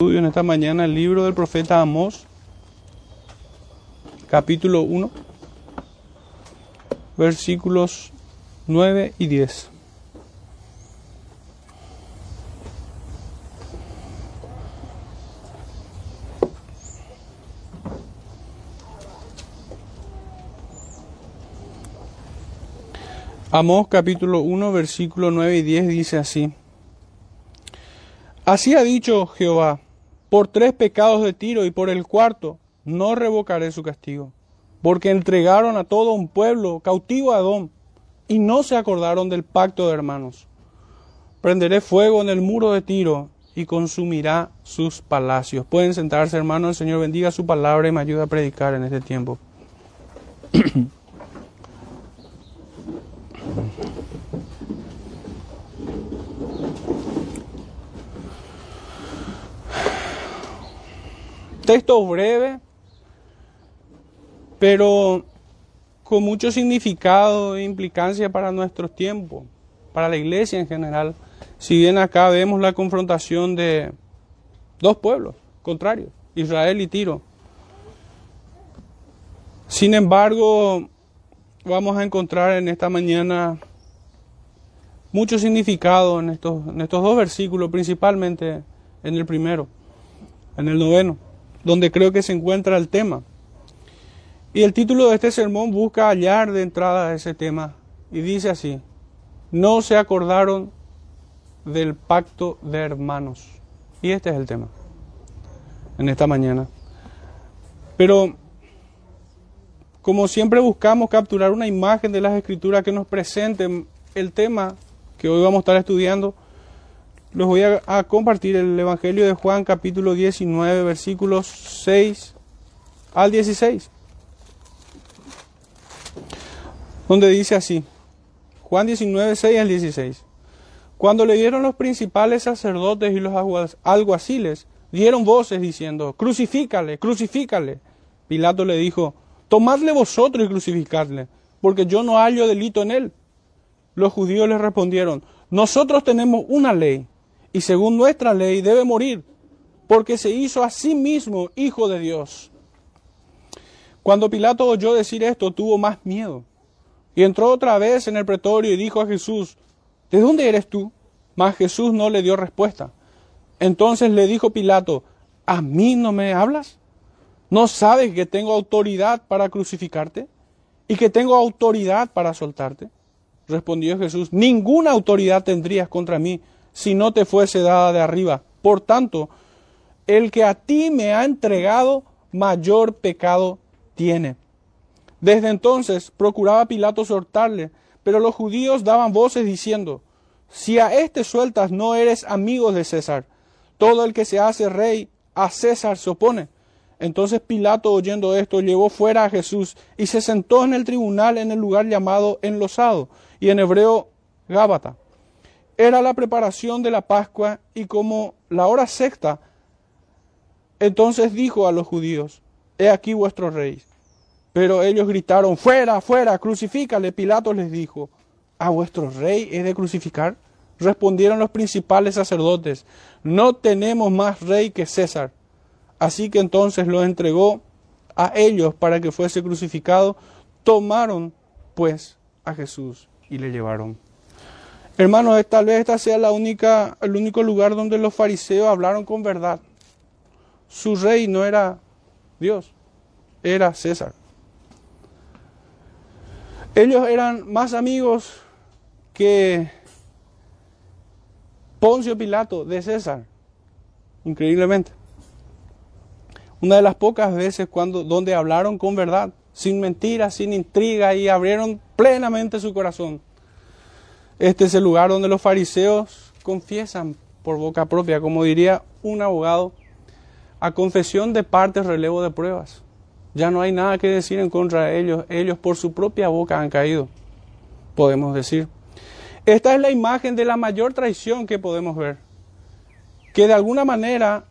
En esta mañana el libro del profeta Amós, capítulo 1, versículos 9 y 10. Amós capítulo 1, versículo 9 y 10 dice así. Así ha dicho Jehová, por tres pecados de Tiro y por el cuarto no revocaré su castigo, porque entregaron a todo un pueblo cautivo a Adón y no se acordaron del pacto de hermanos. Prenderé fuego en el muro de Tiro y consumirá sus palacios. Pueden sentarse, hermanos, el Señor bendiga su palabra y me ayuda a predicar en este tiempo. Texto breve, pero con mucho significado e implicancia para nuestros tiempos, para la iglesia en general. Si bien acá vemos la confrontación de dos pueblos contrarios, Israel y Tiro. Sin embargo, vamos a encontrar en esta mañana mucho significado en estos, en estos dos versículos, principalmente en el primero, en el noveno donde creo que se encuentra el tema. Y el título de este sermón busca hallar de entrada ese tema y dice así, no se acordaron del pacto de hermanos. Y este es el tema en esta mañana. Pero como siempre buscamos capturar una imagen de las escrituras que nos presenten el tema que hoy vamos a estar estudiando, les voy a, compartir el Evangelio de Juan capítulo 19 versículos 6 al 16. Donde dice así, Juan 19, 6 al 16. Cuando le dieron los principales sacerdotes y los alguaciles, dieron voces diciendo, crucifícale, crucifícale. Pilato le dijo, tomadle vosotros y crucificadle, porque yo no hallo delito en él. Los judíos le respondieron, nosotros tenemos una ley y según nuestra ley debe morir, porque se hizo a sí mismo hijo de Dios. Cuando Pilato oyó decir esto, tuvo más miedo, y entró otra vez en el pretorio y dijo a Jesús, ¿de dónde eres tú? Mas Jesús no le dio respuesta. Entonces le dijo Pilato, ¿a mí no me hablas? ¿No sabes que tengo autoridad para crucificarte y que tengo autoridad para soltarte? Respondió Jesús, ninguna autoridad tendrías contra mí si no te fuese dada de arriba. Por tanto, el que a ti me ha entregado, mayor pecado tiene. Desde entonces procuraba Pilato soltarle, pero los judíos daban voces diciendo, si a este sueltas no eres amigo de César, todo el que se hace rey a César se opone. Entonces Pilato, oyendo esto, llevó fuera a Jesús y se sentó en el tribunal en el lugar llamado enlosado, y en hebreo Gábata era la preparación de la Pascua y como la hora sexta, entonces dijo a los judíos, he aquí vuestro rey. Pero ellos gritaron, fuera, fuera, crucifícale. Pilato les dijo, ¿a vuestro rey es de crucificar? Respondieron los principales sacerdotes, no tenemos más rey que César. Así que entonces lo entregó a ellos para que fuese crucificado. Tomaron pues a Jesús y le llevaron. Hermanos, tal vez esta sea la única, el único lugar donde los fariseos hablaron con verdad. Su rey no era Dios, era César. Ellos eran más amigos que Poncio Pilato de César, increíblemente. Una de las pocas veces cuando, donde hablaron con verdad, sin mentiras, sin intriga y abrieron plenamente su corazón. Este es el lugar donde los fariseos confiesan por boca propia, como diría un abogado, a confesión de partes, relevo de pruebas. Ya no hay nada que decir en contra de ellos. Ellos por su propia boca han caído, podemos decir. Esta es la imagen de la mayor traición que podemos ver. Que de alguna manera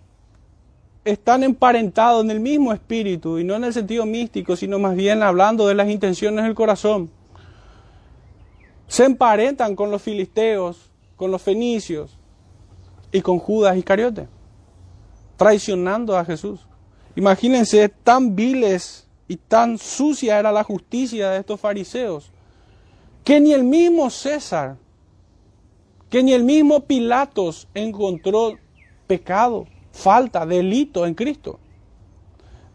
están emparentados en el mismo espíritu y no en el sentido místico, sino más bien hablando de las intenciones del corazón se emparentan con los filisteos, con los fenicios y con Judas Iscariote. traicionando a Jesús. Imagínense tan viles y tan sucia era la justicia de estos fariseos, que ni el mismo César, que ni el mismo Pilatos encontró pecado, falta, delito en Cristo.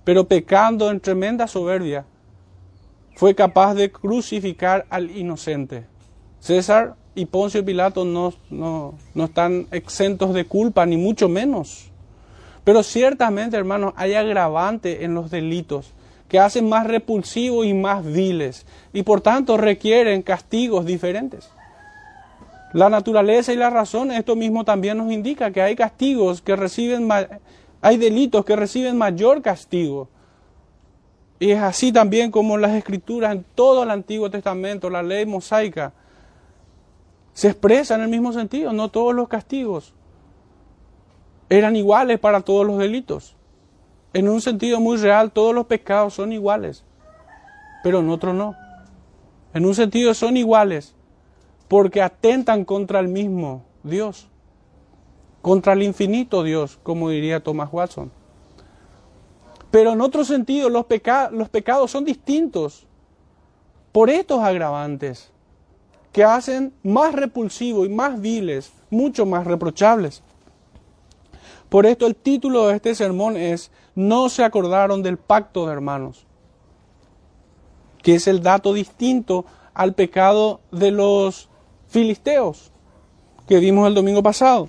Pero pecando en tremenda soberbia, fue capaz de crucificar al inocente. César y Poncio Pilato no, no, no están exentos de culpa, ni mucho menos. Pero ciertamente, hermanos, hay agravante en los delitos que hacen más repulsivos y más viles y por tanto requieren castigos diferentes. La naturaleza y la razón, esto mismo también nos indica que hay castigos que reciben, hay delitos que reciben mayor castigo. Y es así también como las escrituras en todo el Antiguo Testamento, la ley mosaica, se expresa en el mismo sentido. No todos los castigos eran iguales para todos los delitos. En un sentido muy real, todos los pecados son iguales, pero en otro no. En un sentido son iguales porque atentan contra el mismo Dios, contra el infinito Dios, como diría Thomas Watson. Pero en otro sentido, los, los pecados son distintos por estos agravantes que hacen más repulsivos y más viles, mucho más reprochables. Por esto el título de este sermón es No se acordaron del pacto de hermanos, que es el dato distinto al pecado de los filisteos que vimos el domingo pasado.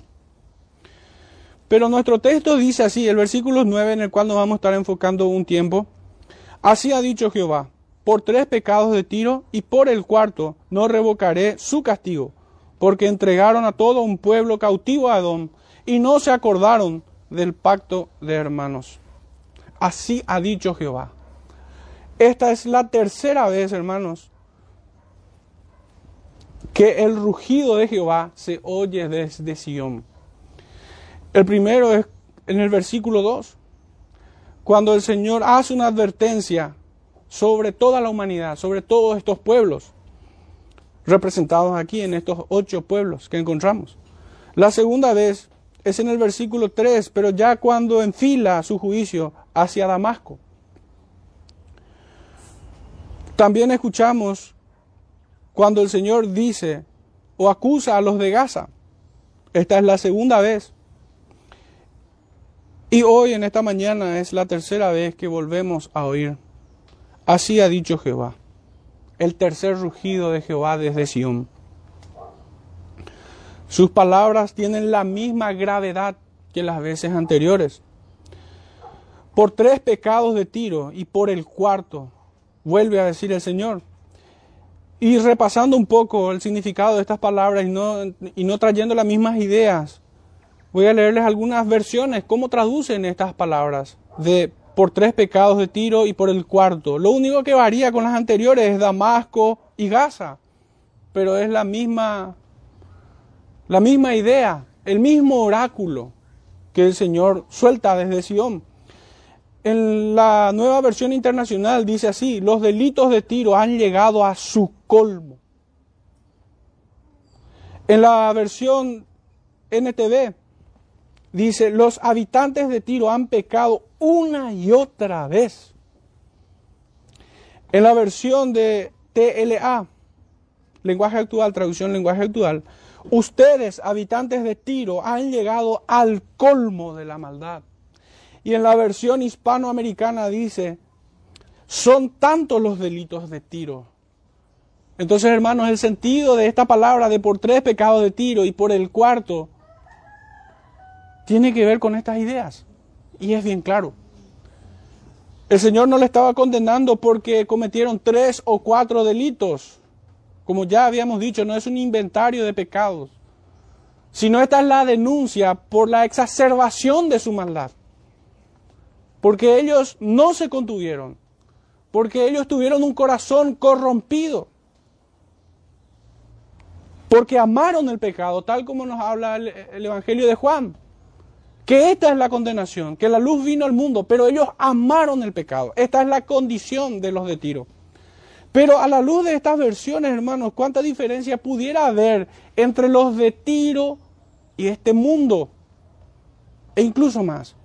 Pero nuestro texto dice así, el versículo 9 en el cual nos vamos a estar enfocando un tiempo. Así ha dicho Jehová, por tres pecados de Tiro y por el cuarto no revocaré su castigo, porque entregaron a todo un pueblo cautivo a Edom y no se acordaron del pacto de hermanos. Así ha dicho Jehová. Esta es la tercera vez, hermanos, que el rugido de Jehová se oye desde Sión. El primero es en el versículo 2, cuando el Señor hace una advertencia sobre toda la humanidad, sobre todos estos pueblos, representados aquí en estos ocho pueblos que encontramos. La segunda vez es en el versículo 3, pero ya cuando enfila su juicio hacia Damasco. También escuchamos cuando el Señor dice o acusa a los de Gaza. Esta es la segunda vez. Y hoy en esta mañana es la tercera vez que volvemos a oír. Así ha dicho Jehová. El tercer rugido de Jehová desde Sión. Sus palabras tienen la misma gravedad que las veces anteriores. Por tres pecados de Tiro y por el cuarto, vuelve a decir el Señor. Y repasando un poco el significado de estas palabras y no, y no trayendo las mismas ideas, voy a leerles algunas versiones, cómo traducen estas palabras de por tres pecados de Tiro y por el cuarto. Lo único que varía con las anteriores es Damasco y Gaza, pero es la misma la misma idea, el mismo oráculo que el Señor suelta desde Sion. En la nueva versión internacional dice así, los delitos de Tiro han llegado a su colmo. En la versión NTV dice, los habitantes de Tiro han pecado una y otra vez. En la versión de TLA, lenguaje actual, traducción lenguaje actual, Ustedes, habitantes de Tiro, han llegado al colmo de la maldad. Y en la versión hispanoamericana dice, son tantos los delitos de Tiro. Entonces, hermanos, el sentido de esta palabra de por tres pecados de Tiro y por el cuarto tiene que ver con estas ideas. Y es bien claro. El Señor no le estaba condenando porque cometieron tres o cuatro delitos. Como ya habíamos dicho, no es un inventario de pecados, sino esta es la denuncia por la exacerbación de su maldad. Porque ellos no se contuvieron, porque ellos tuvieron un corazón corrompido, porque amaron el pecado, tal como nos habla el, Evangelio de Juan. Que esta es la condenación, que la luz vino al mundo, pero ellos amaron el pecado. Esta es la condición de los de Tiro. Pero a la luz de estas versiones, hermanos, ¿cuánta diferencia pudiera haber entre los de Tiro y este mundo? E incluso más.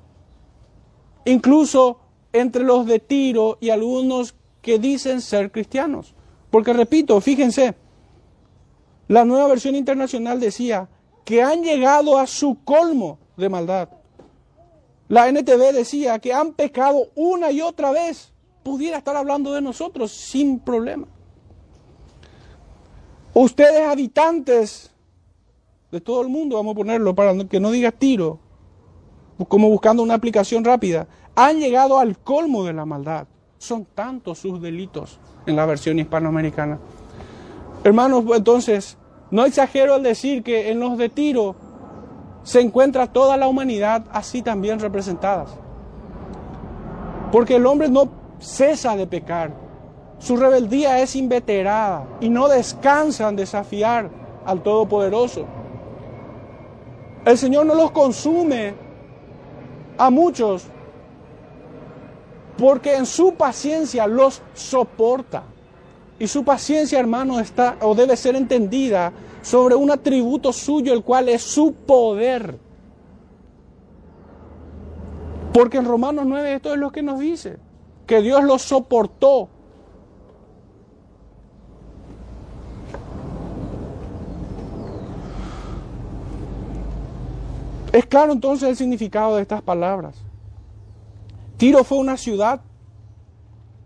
incluso entre los de Tiro y algunos que dicen ser cristianos. Porque repito, fíjense, la nueva versión internacional decía que han llegado a su colmo de maldad. La NTV decía que han pecado una y otra vez. Pudiera estar hablando de nosotros sin problema. Ustedes habitantes de todo el mundo, vamos a ponerlo para que no diga tiro, como buscando una aplicación rápida, han llegado al colmo de la maldad. Son tantos sus delitos en la versión hispanoamericana. Hermanos, entonces, no exagero al decir que en los de Tiro se encuentra toda la humanidad así también representadas. Porque el hombre no cesa de pecar. Su rebeldía es inveterada y no descansa en desafiar al Todopoderoso. El Señor no los consume a muchos porque en su paciencia los soporta. Y su paciencia, hermano, está o debe ser entendida sobre un atributo suyo, el cual es su poder. Porque en Romanos 9 esto es lo que nos dice, que Dios los soportó. Es claro entonces el significado de estas palabras. Tiro fue una ciudad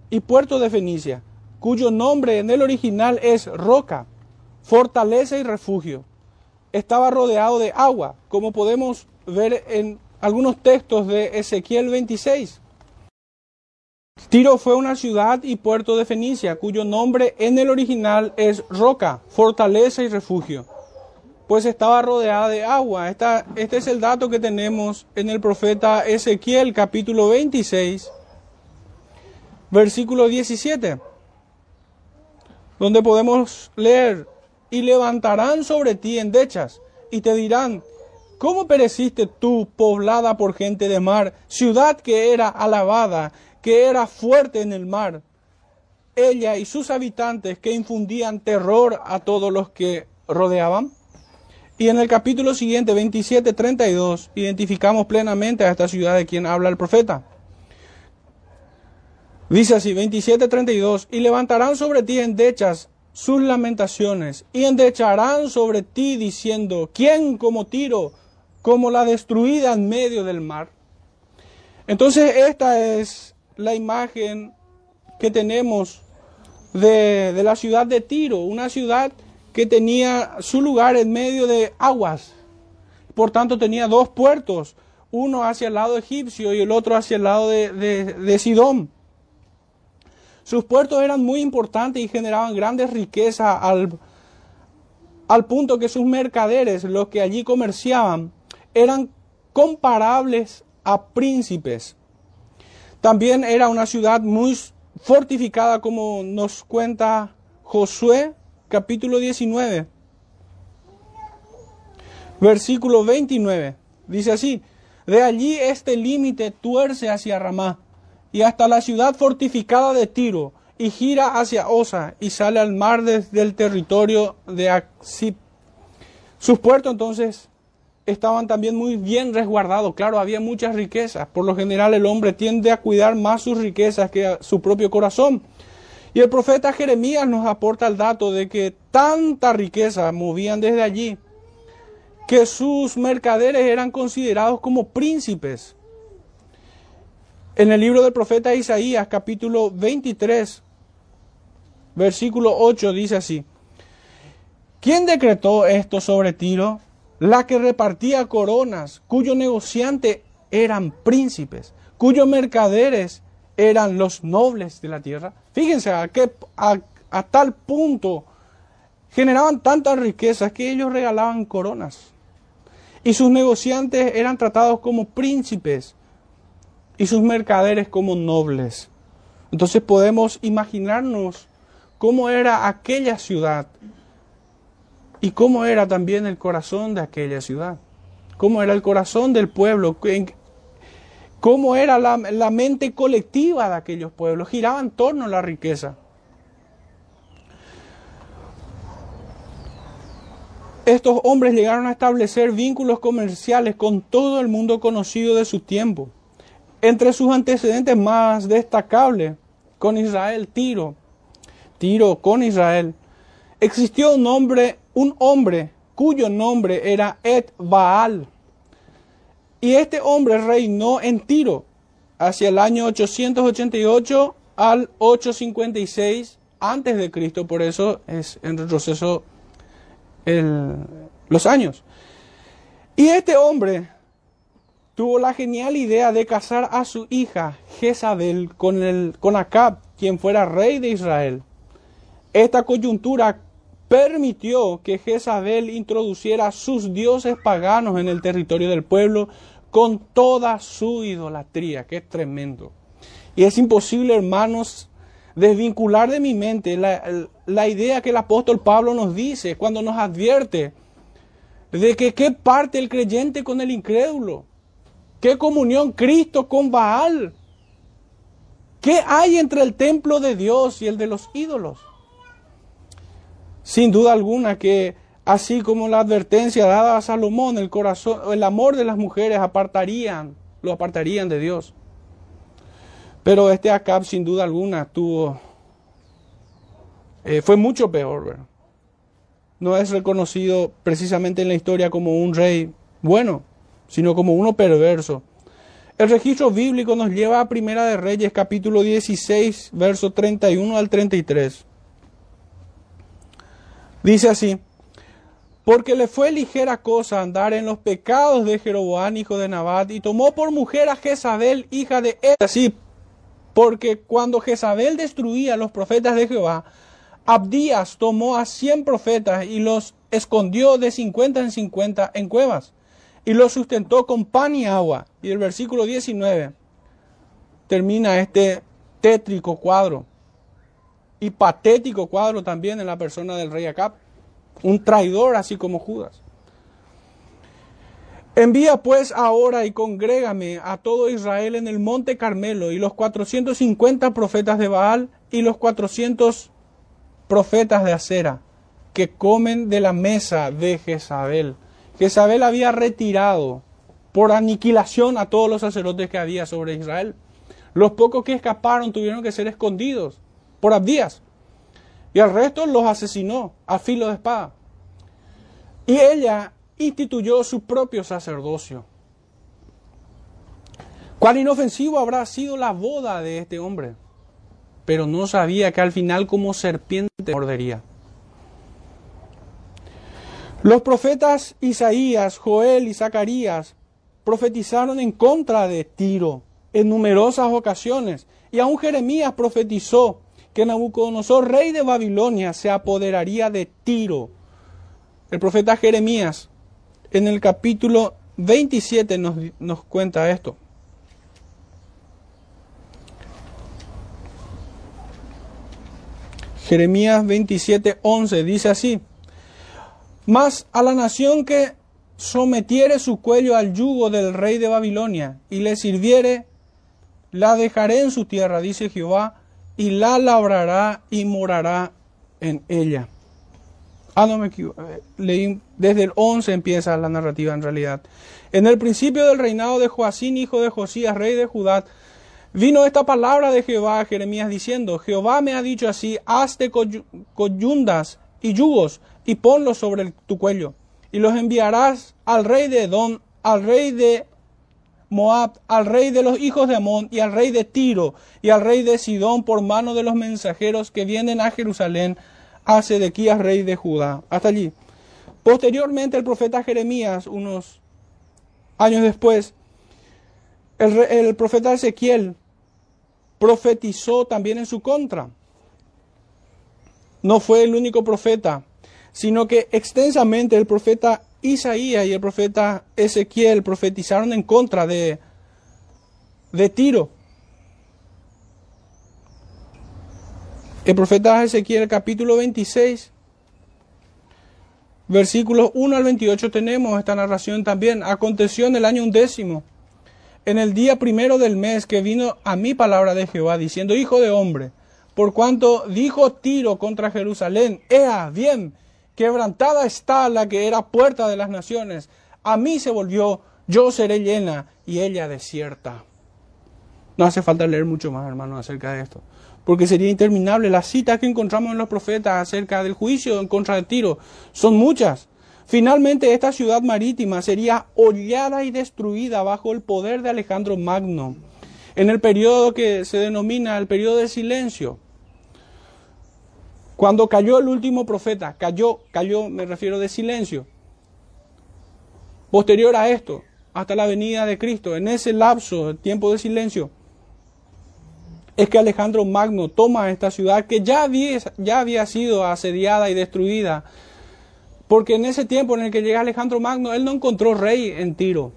y puerto de Fenicia, cuyo nombre en el original es roca, fortaleza y refugio. Estaba rodeado de agua, como podemos ver en algunos textos de Ezequiel 26. Tiro fue una ciudad y puerto de Fenicia, cuyo nombre en el original es roca, fortaleza y refugio, pues estaba rodeada de agua. este es el dato que tenemos en el profeta Ezequiel capítulo 26, versículo 17, donde podemos leer, y levantarán sobre ti endechas, y te dirán, ¿cómo pereciste tú, poblada por gente de mar, ciudad que era alabada, que era fuerte en el mar? Ella y sus habitantes que infundían terror a todos los que rodeaban. Y en el capítulo siguiente, 27-32, identificamos plenamente a esta ciudad de quien habla el profeta. Dice así, 27:32, y levantarán sobre ti endechas sus lamentaciones, y endecharán sobre ti diciendo, ¿quién como Tiro, como la destruida en medio del mar? Entonces esta es la imagen que tenemos de, de la ciudad de Tiro, una ciudad que tenía su lugar en medio de aguas, por tanto tenía dos puertos, uno hacia el lado egipcio y el otro hacia el lado de, de, de Sidón. Sus puertos eran muy importantes y generaban grandes riquezas al, punto que sus mercaderes, los que allí comerciaban, eran comparables a príncipes. También era una ciudad muy fortificada como nos cuenta Josué capítulo 19, versículo 29. Dice así, de allí este límite tuerce hacia Ramá y hasta la ciudad fortificada de Tiro, y gira hacia Osa, y sale al mar desde el territorio de Axip. Sus puertos entonces estaban también muy bien resguardados. Claro, había muchas riquezas. Por lo general el hombre tiende a cuidar más sus riquezas que su propio corazón. Y el profeta Jeremías nos aporta el dato de que tanta riqueza movían desde allí que sus mercaderes eran considerados como príncipes. En el libro del profeta Isaías, capítulo 23, versículo 8, dice así, ¿quién decretó esto sobre Tiro? La que repartía coronas, cuyo negociante eran príncipes, cuyos mercaderes eran los nobles de la tierra. Fíjense a, qué, a, a tal punto generaban tantas riquezas que ellos regalaban coronas. Y sus negociantes eran tratados como príncipes y sus mercaderes como nobles. Entonces podemos imaginarnos cómo era aquella ciudad y cómo era también el corazón de aquella ciudad, cómo era el corazón del pueblo, cómo era la, la mente colectiva de aquellos pueblos, giraba en torno a la riqueza. Estos hombres llegaron a establecer vínculos comerciales con todo el mundo conocido de su tiempo Entre sus antecedentes más destacables con Israel, Tiro, Tiro con Israel, existió un hombre, un hombre cuyo nombre era Ed Baal. Y este hombre reinó en Tiro hacia el año 888 al 856 antes de Cristo, por eso es en retroceso los años. Y este hombre tuvo la genial idea de casar a su hija Jezabel con, el, con Acab, quien fuera rey de Israel. Esta coyuntura permitió que Jezabel introduciera sus dioses paganos en el territorio del pueblo con toda su idolatría, que es tremendo. Y es imposible, hermanos, desvincular de mi mente la, la idea que el apóstol Pablo nos dice cuando nos advierte de que qué parte el creyente con el incrédulo, qué comunión Cristo con Baal, qué hay entre el templo de Dios y el de los ídolos. Sin duda alguna que así como la advertencia dada a Salomón, el corazón, el amor de las mujeres apartarían, lo apartarían de Dios. Pero este Acab sin duda alguna tuvo, eh, fue mucho peor. ¿verdad? No es reconocido precisamente en la historia como un rey bueno, sino como uno perverso. El registro bíblico nos lleva a Primera de Reyes capítulo 16, verso 31 al 33. Dice así, porque le fue ligera cosa andar en los pecados de Jeroboam, hijo de Nabat, y tomó por mujer a Jezabel, hija de él. Así, porque cuando Jezabel destruía los profetas de Jehová, Abdías tomó a cien profetas y los escondió de cincuenta en cincuenta en cuevas, y los sustentó con pan y agua. Y el versículo 19 termina este tétrico cuadro y patético cuadro también en la persona del rey Acab, un traidor así como Judas. Envía pues ahora y congrégame a todo Israel en el monte Carmelo y los 450 profetas de Baal y los 400 profetas de Acera que comen de la mesa de Jezabel. Jezabel había retirado por aniquilación a todos los sacerdotes que había sobre Israel. Los pocos que escaparon tuvieron que ser escondidos por Abdías. Y al resto los asesinó a filo de espada. Y ella instituyó su propio sacerdocio. Cuán inofensivo habrá sido la boda de este hombre, pero no sabía que al final como serpiente mordería. Los profetas Isaías, Joel y Zacarías profetizaron en contra de Tiro en numerosas ocasiones, y aún Jeremías profetizó que Nabucodonosor, rey de Babilonia, se apoderaría de Tiro. El profeta Jeremías en el capítulo 27 nos, nos cuenta esto. Jeremías 27, 11 dice así, Mas a la nación que sometiere su cuello al yugo del rey de Babilonia y le sirviere, la dejaré en su tierra, dice Jehová, y la labrará y morará en ella. Ah, no me. Eh, leí, desde el 11 empieza la narrativa en realidad. En el principio del reinado de Joacín, hijo de Josías, rey de Judá, vino esta palabra de Jehová a Jeremías diciendo, Jehová me ha dicho así, hazte coyundas y yugos y ponlos sobre tu cuello, y los enviarás al rey de Edom, al rey de Moab, al rey de los hijos de Amón, y al rey de Tiro, y al rey de Sidón, por mano de los mensajeros que vienen a Jerusalén a Sedequías, rey de Judá. Hasta allí. Posteriormente, el profeta Jeremías, unos años después, el, el profeta Ezequiel profetizó también en su contra. No fue el único profeta, sino que extensamente el profeta Isaías y el profeta Ezequiel profetizaron en contra de, de Tiro. El profeta Ezequiel capítulo 26, versículos 1 al 28 tenemos esta narración también. Aconteció en el año undécimo, en el día primero del mes que vino a mi palabra de Jehová, diciendo, Hijo de hombre, por cuanto dijo Tiro contra Jerusalén, Ea, bien, quebrantada está la que era puerta de las naciones, a mí se volvió, yo seré llena y ella desierta. No hace falta leer mucho más, hermanos, acerca de esto. Porque sería interminable. Las citas que encontramos en los profetas acerca del juicio en contra de Tiro son muchas. Finalmente, esta ciudad marítima sería hollada y destruida bajo el poder de Alejandro Magno, en el periodo que se denomina el periodo de silencio. Cuando cayó el último profeta, cayó, cayó, me refiero de silencio. Posterior a esto, hasta la venida de Cristo, en ese lapso, tiempo de silencio, es que Alejandro Magno toma esta ciudad que ya había, ya había sido asediada y destruida. Porque en ese tiempo en el que llega Alejandro Magno, él no encontró rey en Tiro.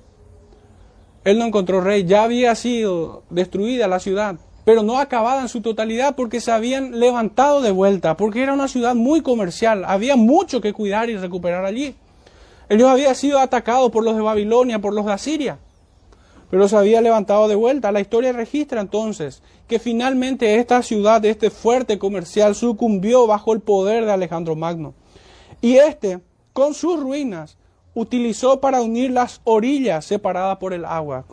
Él no encontró rey, ya había sido destruida la ciudad, pero no acabada en su totalidad porque se habían levantado de vuelta, porque era una ciudad muy comercial, había mucho que cuidar y recuperar allí. Ellos habían sido atacados por los de Babilonia, por los de Asiria pero se había levantado de vuelta. La historia registra entonces que finalmente esta ciudad, este fuerte comercial, sucumbió bajo el poder de Alejandro Magno. Y este, con sus ruinas, utilizó para unir las orillas separadas por el agua.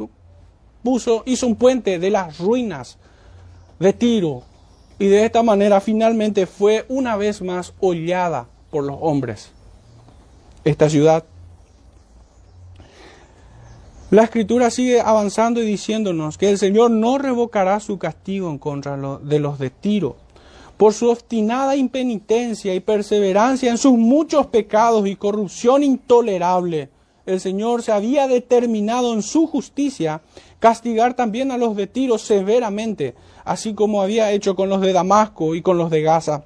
Puso, hizo un puente de las ruinas de Tiro. Y de esta manera finalmente fue una vez más hollada por los hombres. Esta ciudad la escritura sigue avanzando y diciéndonos que el Señor no revocará su castigo en contra de los de Tiro. Por su obstinada impenitencia y perseverancia en sus muchos pecados y corrupción intolerable, el Señor se había determinado en su justicia castigar también a los de Tiro severamente, así como había hecho con los de Damasco y con los de Gaza.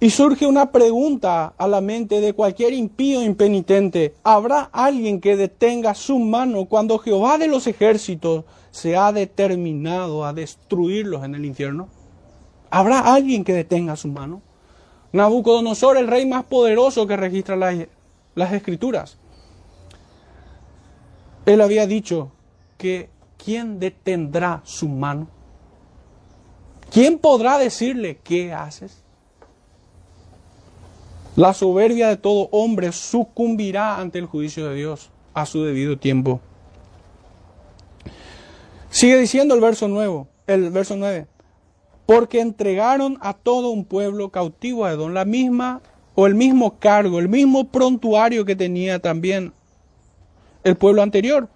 Y surge una pregunta a la mente de cualquier impío impenitente. ¿Habrá alguien que detenga su mano cuando Jehová de los ejércitos se ha determinado a destruirlos en el infierno? ¿Habrá alguien que detenga su mano? Nabucodonosor, el rey más poderoso que registra las, las escrituras. Él había dicho que ¿quién detendrá su mano? ¿Quién podrá decirle qué haces? La soberbia de todo hombre sucumbirá ante el juicio de Dios a su debido tiempo. Sigue diciendo el verso nuevo, el verso 9. Porque entregaron a todo un pueblo cautivo a Edom la misma o el mismo cargo, el mismo prontuario que tenía también el pueblo anterior.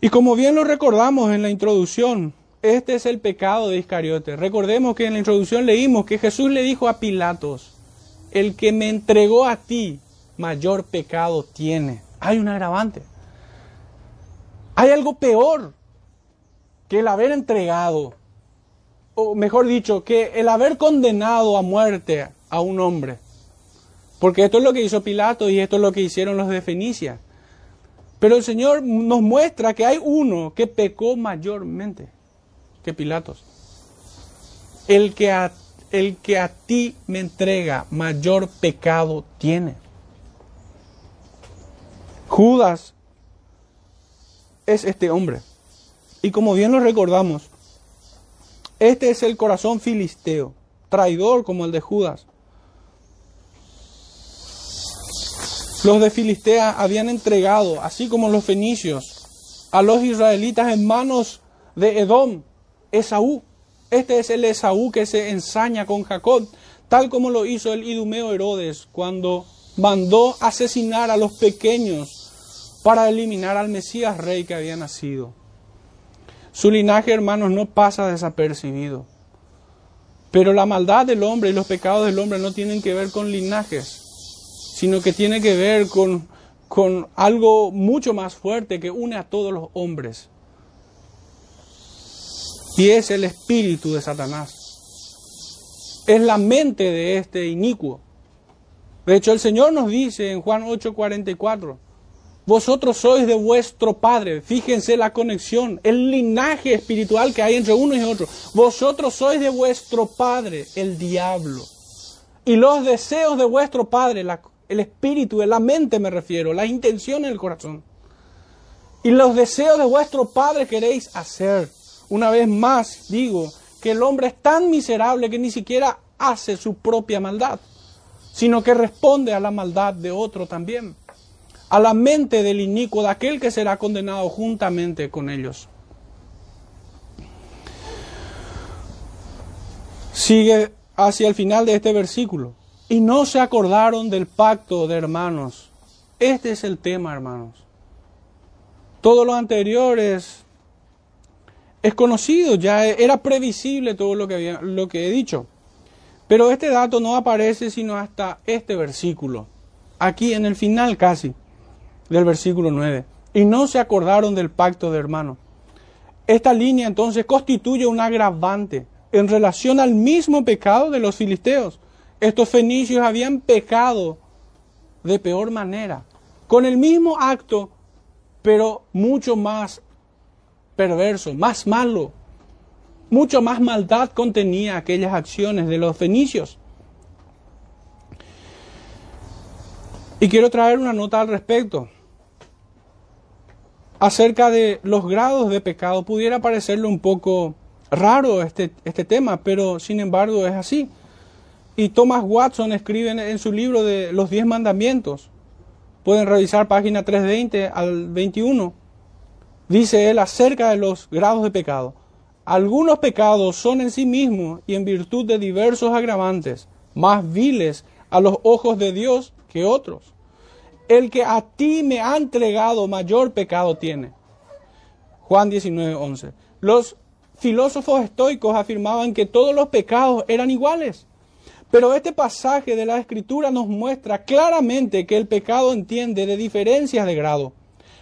Y como bien lo recordamos en la introducción, este es el pecado de Iscariote. Recordemos que en la introducción leímos que Jesús le dijo a Pilatos, el que me entregó a ti, mayor pecado tiene. Hay un agravante. Hay algo peor que el haber entregado, o mejor dicho, que el haber condenado a muerte a un hombre. Porque esto es lo que hizo Pilato y esto es lo que hicieron los de Fenicia. Pero el Señor nos muestra que hay uno que pecó mayormente que Pilatos. El que a, el que a ti me entrega mayor pecado tiene. Judas es este hombre. Y como bien lo recordamos, este es el corazón filisteo, traidor como el de Judas. Los de Filistea habían entregado, así como los fenicios, a los israelitas en manos de Edom, Esaú. Este es el Esaú que se ensaña con Jacob, tal como lo hizo el idumeo Herodes cuando mandó asesinar a los pequeños para eliminar al Mesías rey que había nacido. Su linaje, hermanos, no pasa desapercibido. Pero la maldad del hombre y los pecados del hombre no tienen que ver con linajes, sino que tiene que ver con, con algo mucho más fuerte que une a todos los hombres y es el espíritu de Satanás. Es la mente de este inicuo. De hecho, el Señor nos dice en Juan 8:44, vosotros sois de vuestro Padre. Fíjense la conexión, el linaje espiritual que hay entre uno y otro. Vosotros sois de vuestro Padre, el diablo. Y los deseos de vuestro Padre, el espíritu, la mente me refiero, la intención en el corazón. Y los deseos de vuestro Padre queréis hacer. Una vez más digo que el hombre es tan miserable que ni siquiera hace su propia maldad, sino que responde a la maldad de otro también. a la mente del inicuo, de aquel que será condenado juntamente con ellos. Sigue hacia el final de este versículo. Y no se acordaron del pacto de hermanos. Este es el tema, hermanos. Todo lo anterior es, es conocido, ya era previsible todo lo que, había, lo que he dicho. Pero este dato no aparece sino hasta este versículo, aquí en el final casi del versículo 9. Y no se acordaron del pacto de hermanos. Esta línea entonces constituye un agravante en relación al mismo pecado de los filisteos. Estos fenicios habían pecado de peor manera, con el mismo acto, pero mucho más perverso, más malo. Mucho más maldad contenía aquellas acciones de los fenicios. Y quiero traer una nota al respecto acerca de los grados de pecado. Pudiera parecerle un poco raro este, este tema, pero sin embargo es así. Y Thomas Watson escribe en, su libro de los diez mandamientos, pueden revisar página 320 al 21, dice él acerca de los grados de pecado. Algunos pecados son en sí mismos y en virtud de diversos agravantes más viles a los ojos de Dios que otros. El que a ti me ha entregado mayor pecado tiene. Juan 19, 11. Los filósofos estoicos afirmaban que todos los pecados eran iguales. Pero este pasaje de la Escritura nos muestra claramente que el pecado entiende de diferencias de grado.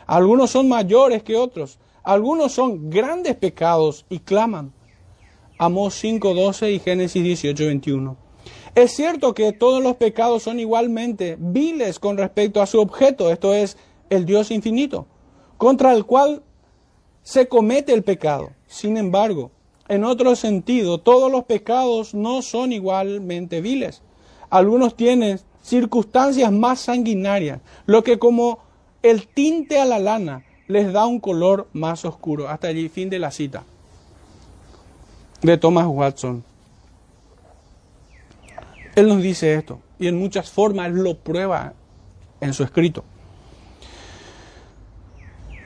Algunos son mayores que otros, algunos son grandes pecados y claman. Amós 5.12 y Génesis 18.21. Es cierto que todos los pecados son igualmente viles con respecto a su objeto, esto es el Dios infinito, contra el cual se comete el pecado. Sin embargo, en otro sentido, todos los pecados no son igualmente viles. Algunos tienen circunstancias más sanguinarias, lo que como el tinte a la lana les da un color más oscuro. Hasta allí, fin de la cita de Thomas Watson. Él nos dice esto y en muchas formas lo prueba en su escrito.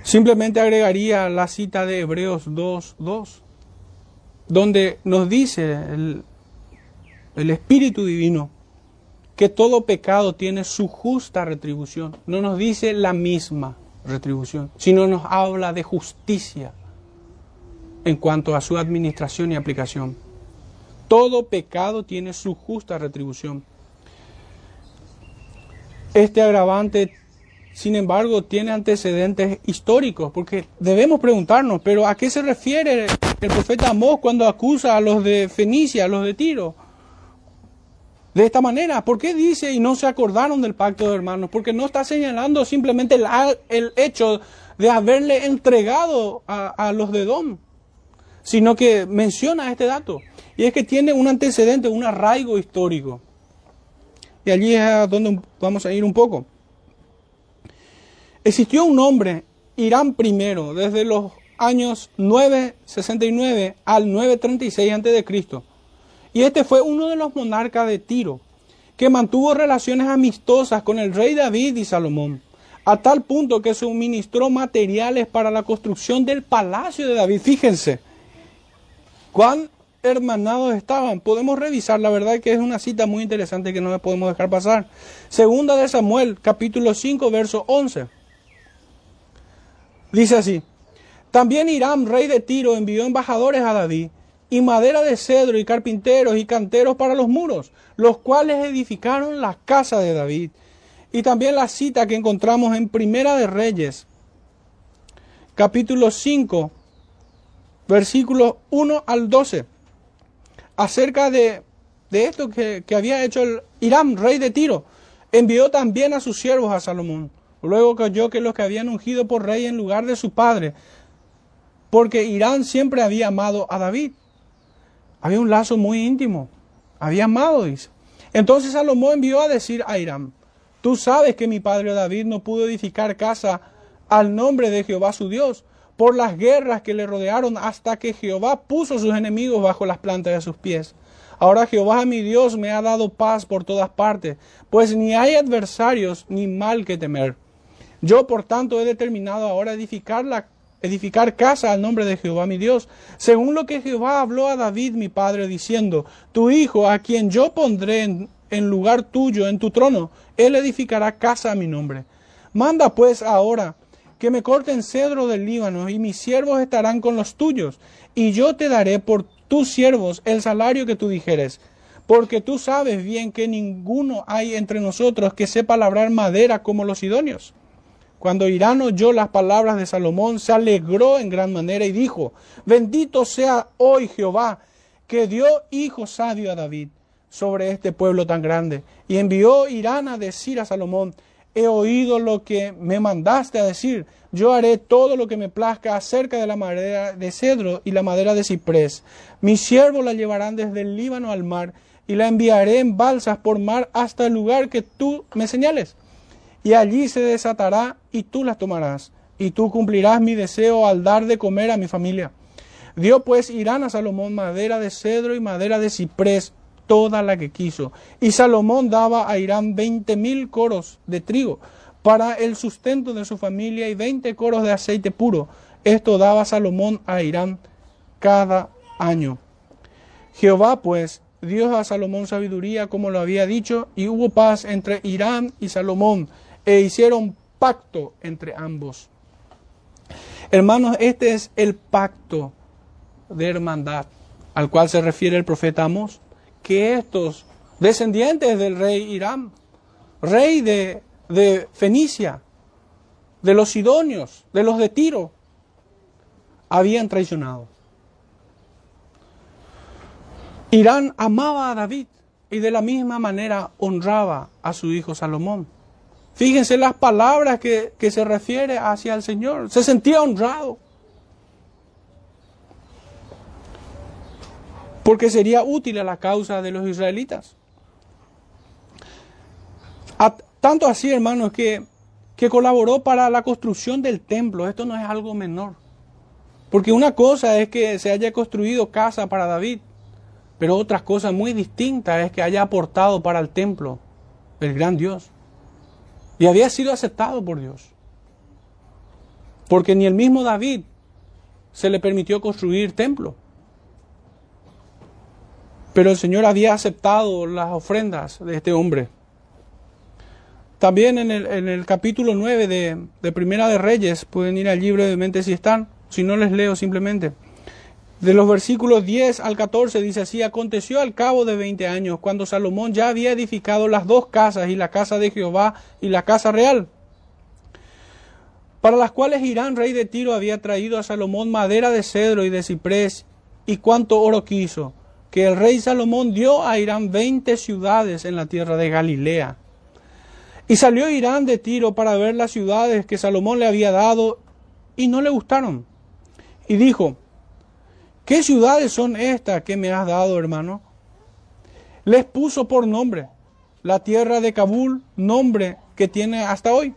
Simplemente agregaría la cita de Hebreos 2.2, donde nos dice el, el Espíritu Divino que todo pecado tiene su justa retribución. No nos dice la misma retribución, sino nos habla de justicia en cuanto a su administración y aplicación. Todo pecado tiene su justa retribución. Este agravante sin embargo, tiene antecedentes históricos, porque debemos preguntarnos, pero ¿a qué se refiere el profeta Amós cuando acusa a los de Fenicia, a los de Tiro? De esta manera, ¿por qué dice y no se acordaron del pacto de hermanos? Porque no está señalando simplemente el, hecho de haberle entregado a, los de Dom, sino que menciona este dato. Y es que tiene un antecedente, un arraigo histórico. Y allí es a donde vamos a ir un poco. Existió un hombre, Irán I, desde los años 969 al 936 a.C. Y este fue uno de los monarcas de Tiro, que mantuvo relaciones amistosas con el rey David y Salomón, a tal punto que suministró materiales para la construcción del palacio de David. Fíjense, cuán hermanados estaban. Podemos revisar, la verdad que es una cita muy interesante que no podemos dejar pasar. Segunda de Samuel, capítulo 5, verso 11. Dice así, también Hiram, rey de Tiro, envió embajadores a David y madera de cedro y carpinteros y canteros para los muros, los cuales edificaron la casa de David. Y también la cita que encontramos en Primera de Reyes, capítulo 5, versículos 1 al 12, acerca de, de esto que, que había hecho el Hiram, rey de Tiro. Envió también a sus siervos a Salomón Luego cayó que los que habían ungido por rey en lugar de su padre, porque Irán siempre había amado a David. Había un lazo muy íntimo. Había amado, dice. Entonces Salomón envió a decir a Irán, tú sabes que mi padre David no pudo edificar casa al nombre de Jehová su Dios, por las guerras que le rodearon hasta que Jehová puso sus enemigos bajo las plantas de sus pies. Ahora Jehová mi Dios me ha dado paz por todas partes, pues ni hay adversarios ni mal que temer. Yo, por tanto, he determinado ahora edificar, la, edificar casa al nombre de Jehová mi Dios, según lo que Jehová habló a David mi padre, diciendo, Tu hijo, a quien yo pondré en, lugar tuyo en tu trono, él edificará casa a mi nombre. Manda pues ahora que me corten cedro del Líbano, y mis siervos estarán con los tuyos, y yo te daré por tus siervos el salario que tú dijeres porque tú sabes bien que ninguno hay entre nosotros que sepa labrar madera como los idóneos. Cuando Irán oyó las palabras de Salomón, se alegró en gran manera y dijo, bendito sea hoy Jehová, que dio hijo sabio a David sobre este pueblo tan grande. Y envió Irán a decir a Salomón, he oído lo que me mandaste a decir, yo haré todo lo que me plazca acerca de la madera de cedro y la madera de ciprés. Mis siervos la llevarán desde el Líbano al mar y la enviaré en balsas por mar hasta el lugar que tú me señales. Y allí se desatará y tú las tomarás, y tú cumplirás mi deseo al dar de comer a mi familia. Dio pues Irán a Salomón madera de cedro y madera de ciprés, toda la que quiso. Y Salomón daba a Irán veinte mil coros de trigo para el sustento de su familia y veinte coros de aceite puro. Esto daba Salomón a Irán cada año. Jehová pues dio a Salomón sabiduría como lo había dicho, y hubo paz entre Irán y Salomón, e hicieron pacto entre ambos. Hermanos, este es el pacto de hermandad al cual se refiere el profeta Amos, que estos descendientes del rey Irán, rey de, de Fenicia, de los sidonios, de los de Tiro, habían traicionado. Irán amaba a David y de la misma manera honraba a su hijo Salomón. Fíjense las palabras que, se refiere hacia el Señor. Se sentía honrado. Porque sería útil a la causa de los israelitas. tanto así, hermanos, que, que colaboró para la construcción del templo. Esto no es algo menor. Porque una cosa es que se haya construido casa para David pero otra cosa muy distinta es que haya aportado para el templo el gran Dios. Y había sido aceptado por Dios. Porque ni el mismo David se le permitió construir templo. Pero el Señor había aceptado las ofrendas de este hombre. También en el, capítulo 9 de, de, Primera de Reyes, pueden ir allí brevemente si están, si no les leo simplemente. De los versículos 10 al 14 dice así, aconteció al cabo de 20 años, cuando Salomón ya había edificado las dos casas, y la casa de Jehová y la casa real, para las cuales Irán, rey de Tiro, había traído a Salomón madera de cedro y de ciprés, y cuanto oro quiso, que el rey Salomón dio a Irán 20 ciudades en la tierra de Galilea. Y salió Irán de Tiro para ver las ciudades que Salomón le había dado, y no le gustaron. Y dijo, ¿Qué ciudades son estas que me has dado, hermano? Les puso por nombre la tierra de Kabul, nombre que tiene hasta hoy.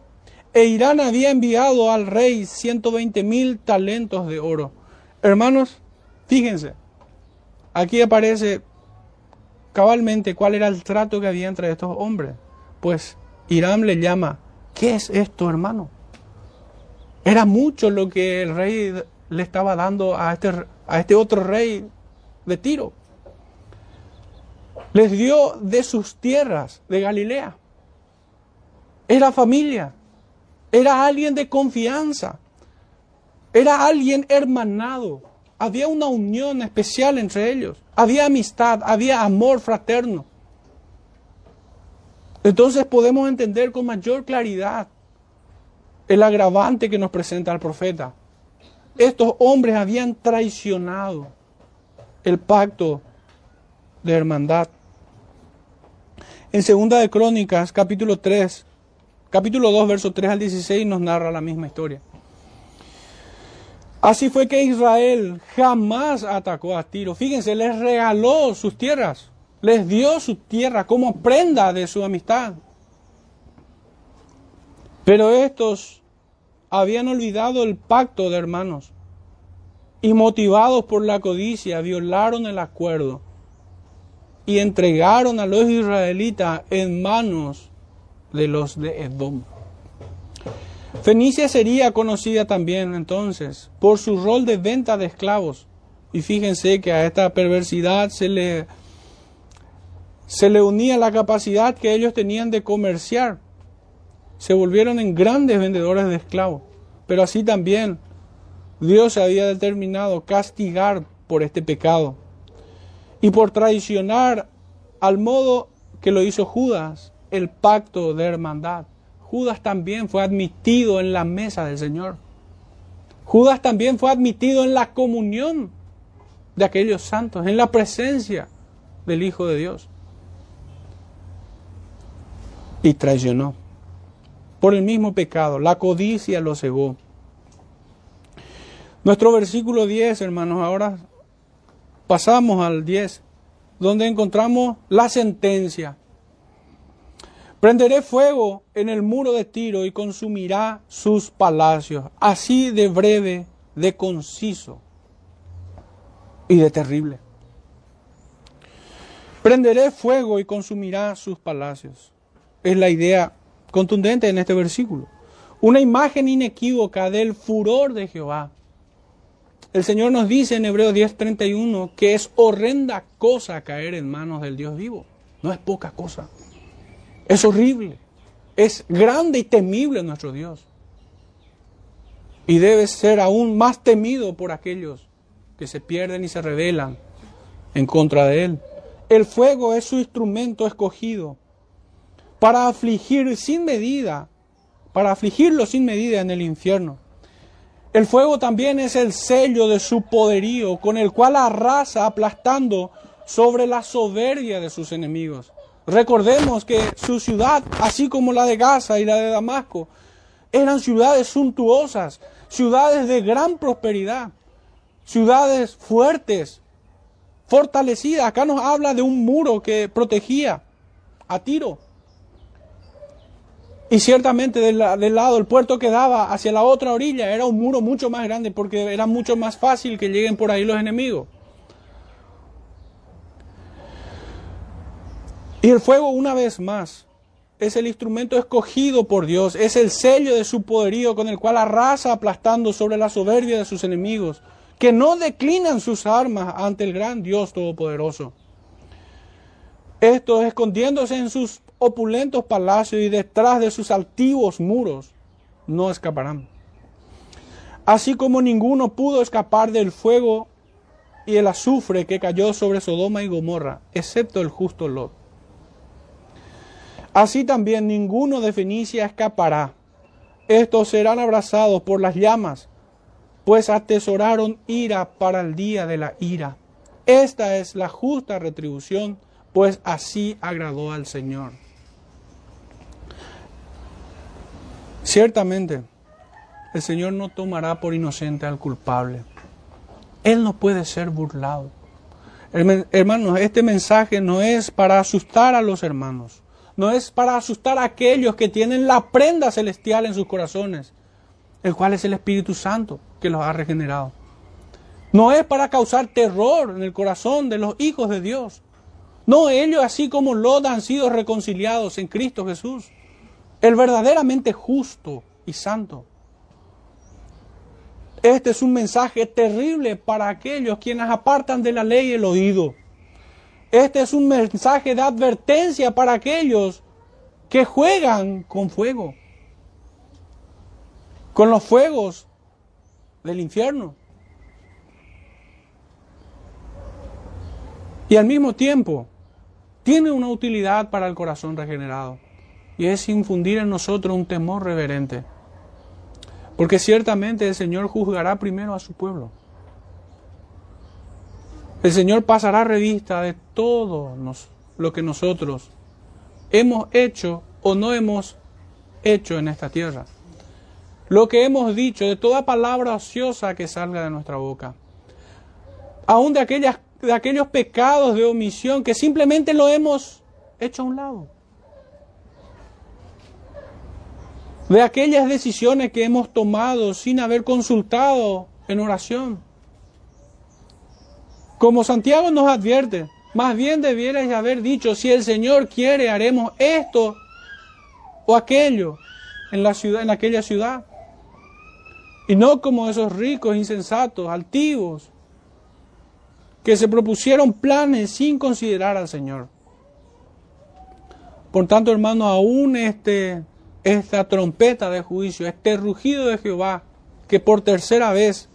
E Irán había enviado al rey 120 mil talentos de oro. Hermanos, fíjense, aquí aparece cabalmente cuál era el trato que había entre estos hombres. Pues Irán le llama, ¿qué es esto, hermano? Era mucho lo que el rey le estaba dando a este, a este otro rey de Tiro. Les dio de sus tierras de Galilea. Era familia. Era alguien de confianza. Era alguien hermanado. Había una unión especial entre ellos. Había amistad, había amor fraterno. Entonces podemos entender con mayor claridad el agravante que nos presenta el profeta estos hombres habían traicionado el pacto de hermandad. En Segunda de Crónicas, capítulo 3, capítulo 2, verso 3 al 16 nos narra la misma historia. Así fue que Israel jamás atacó a Tiro. Fíjense, les regaló sus tierras, les dio su tierra como prenda de su amistad. Pero estos habían olvidado el pacto de hermanos y motivados por la codicia violaron el acuerdo y entregaron a los israelitas en manos de los de Edom. Fenicia sería conocida también entonces por su rol de venta de esclavos. Y fíjense que a esta perversidad se le, se le unía la capacidad que ellos tenían de comerciar. Se volvieron en grandes vendedores de esclavos. Pero así también Dios había determinado castigar por este pecado y por traicionar al modo que lo hizo Judas el pacto de hermandad. Judas también fue admitido en la mesa del Señor. Judas también fue admitido en la comunión de aquellos santos, en la presencia del Hijo de Dios. Y traicionó. Por el mismo pecado, la codicia lo cegó. Nuestro versículo 10, hermanos, ahora pasamos al 10, donde encontramos la sentencia. Prenderé fuego en el muro de Tiro y consumirá sus palacios. Así de breve, de conciso y de terrible. Prenderé fuego y consumirá sus palacios. Es la idea contundente en este versículo. Una imagen inequívoca del furor de Jehová. El Señor nos dice en Hebreos 10:31 que es horrenda cosa caer en manos del Dios vivo. No es poca cosa. Es horrible. Es grande y temible nuestro Dios. Y debe ser aún más temido por aquellos que se pierden y se rebelan en contra de Él. El fuego es su instrumento escogido para afligir sin medida, para afligirlo sin medida en el infierno. El fuego también es el sello de su poderío con el cual arrasa aplastando sobre la soberbia de sus enemigos. Recordemos que su ciudad, así como la de Gaza y la de Damasco, eran ciudades suntuosas, ciudades de gran prosperidad, ciudades fuertes, fortalecidas. Acá nos habla de un muro que protegía a Tiro. Y ciertamente del, del, lado, el puerto que daba hacia la otra orilla era un muro mucho más grande porque era mucho más fácil que lleguen por ahí los enemigos. Y el fuego, una vez más, es el instrumento escogido por Dios, es el sello de su poderío con el cual arrasa aplastando sobre la soberbia de sus enemigos, que no declinan sus armas ante el gran Dios Todopoderoso. Estos, escondiéndose en sus opulentos palacios y detrás de sus altivos muros, no escaparán. Así como ninguno pudo escapar del fuego y el azufre que cayó sobre Sodoma y Gomorra, excepto el justo Lot. Así también ninguno de Fenicia escapará. Estos serán abrazados por las llamas, pues atesoraron ira para el día de la ira. Esta es la justa retribución, pues así agradó al Señor. Ciertamente, el Señor no tomará por inocente al culpable. Él no puede ser burlado. Hermanos, este mensaje no es para asustar a los hermanos no es para asustar a aquellos que tienen la prenda celestial en sus corazones, el cual es el Espíritu Santo que los ha regenerado. No es para causar terror en el corazón de los hijos de Dios. No, ellos así como Lot han sido reconciliados en Cristo Jesús, el verdaderamente justo y santo. Este es un mensaje terrible para aquellos quienes apartan de la ley el oído este es un mensaje de advertencia para aquellos que juegan con fuego, con los fuegos del infierno. Y al mismo tiempo, tiene una utilidad para el corazón regenerado. Y es infundir en nosotros un temor reverente. Porque ciertamente el Señor juzgará primero a su pueblo. El Señor pasará revista de todo lo que nosotros hemos hecho o no hemos hecho en esta tierra. Lo que hemos dicho, de toda palabra ociosa que salga de nuestra boca. Aún de, aquellas, de aquellos pecados de omisión que simplemente lo hemos hecho a un lado. De aquellas decisiones que hemos tomado sin haber consultado en oración. Como Santiago nos advierte, más bien debierais haber dicho, si el Señor quiere, haremos esto o aquello. en, la ciudad, en aquella ciudad. Y no como esos ricos, insensatos, altivos, que se propusieron planes sin considerar al Señor. Por tanto, hermano, aún este, esta trompeta de juicio, este rugido de Jehová, que por tercera vez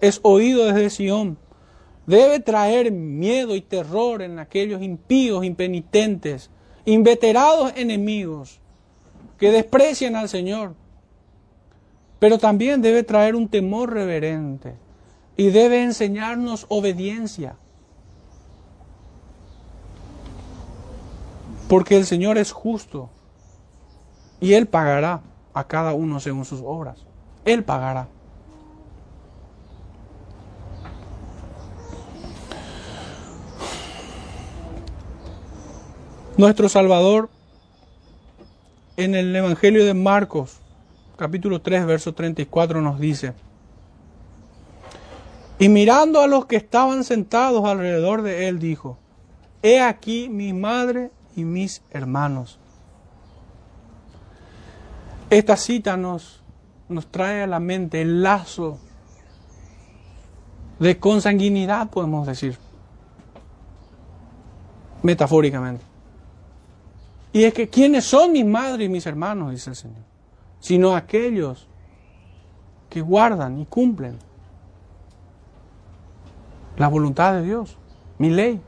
es oído desde Sión, debe traer miedo y terror en aquellos impíos, impenitentes, inveterados enemigos que desprecian al Señor. Pero también debe traer un temor reverente y debe enseñarnos obediencia. Porque el Señor es justo y Él pagará a cada uno según sus obras. Él pagará. Nuestro Salvador en el Evangelio de Marcos, capítulo 3, verso 34 nos dice, y mirando a los que estaban sentados alrededor de él, dijo, He aquí mi madre y mis hermanos. Esta cita nos, nos trae a la mente el lazo de consanguinidad, podemos decir, metafóricamente. Y es que, ¿quiénes son mis madres y mis hermanos? Dice el Señor. Sino aquellos que guardan y cumplen la voluntad de Dios, mi ley,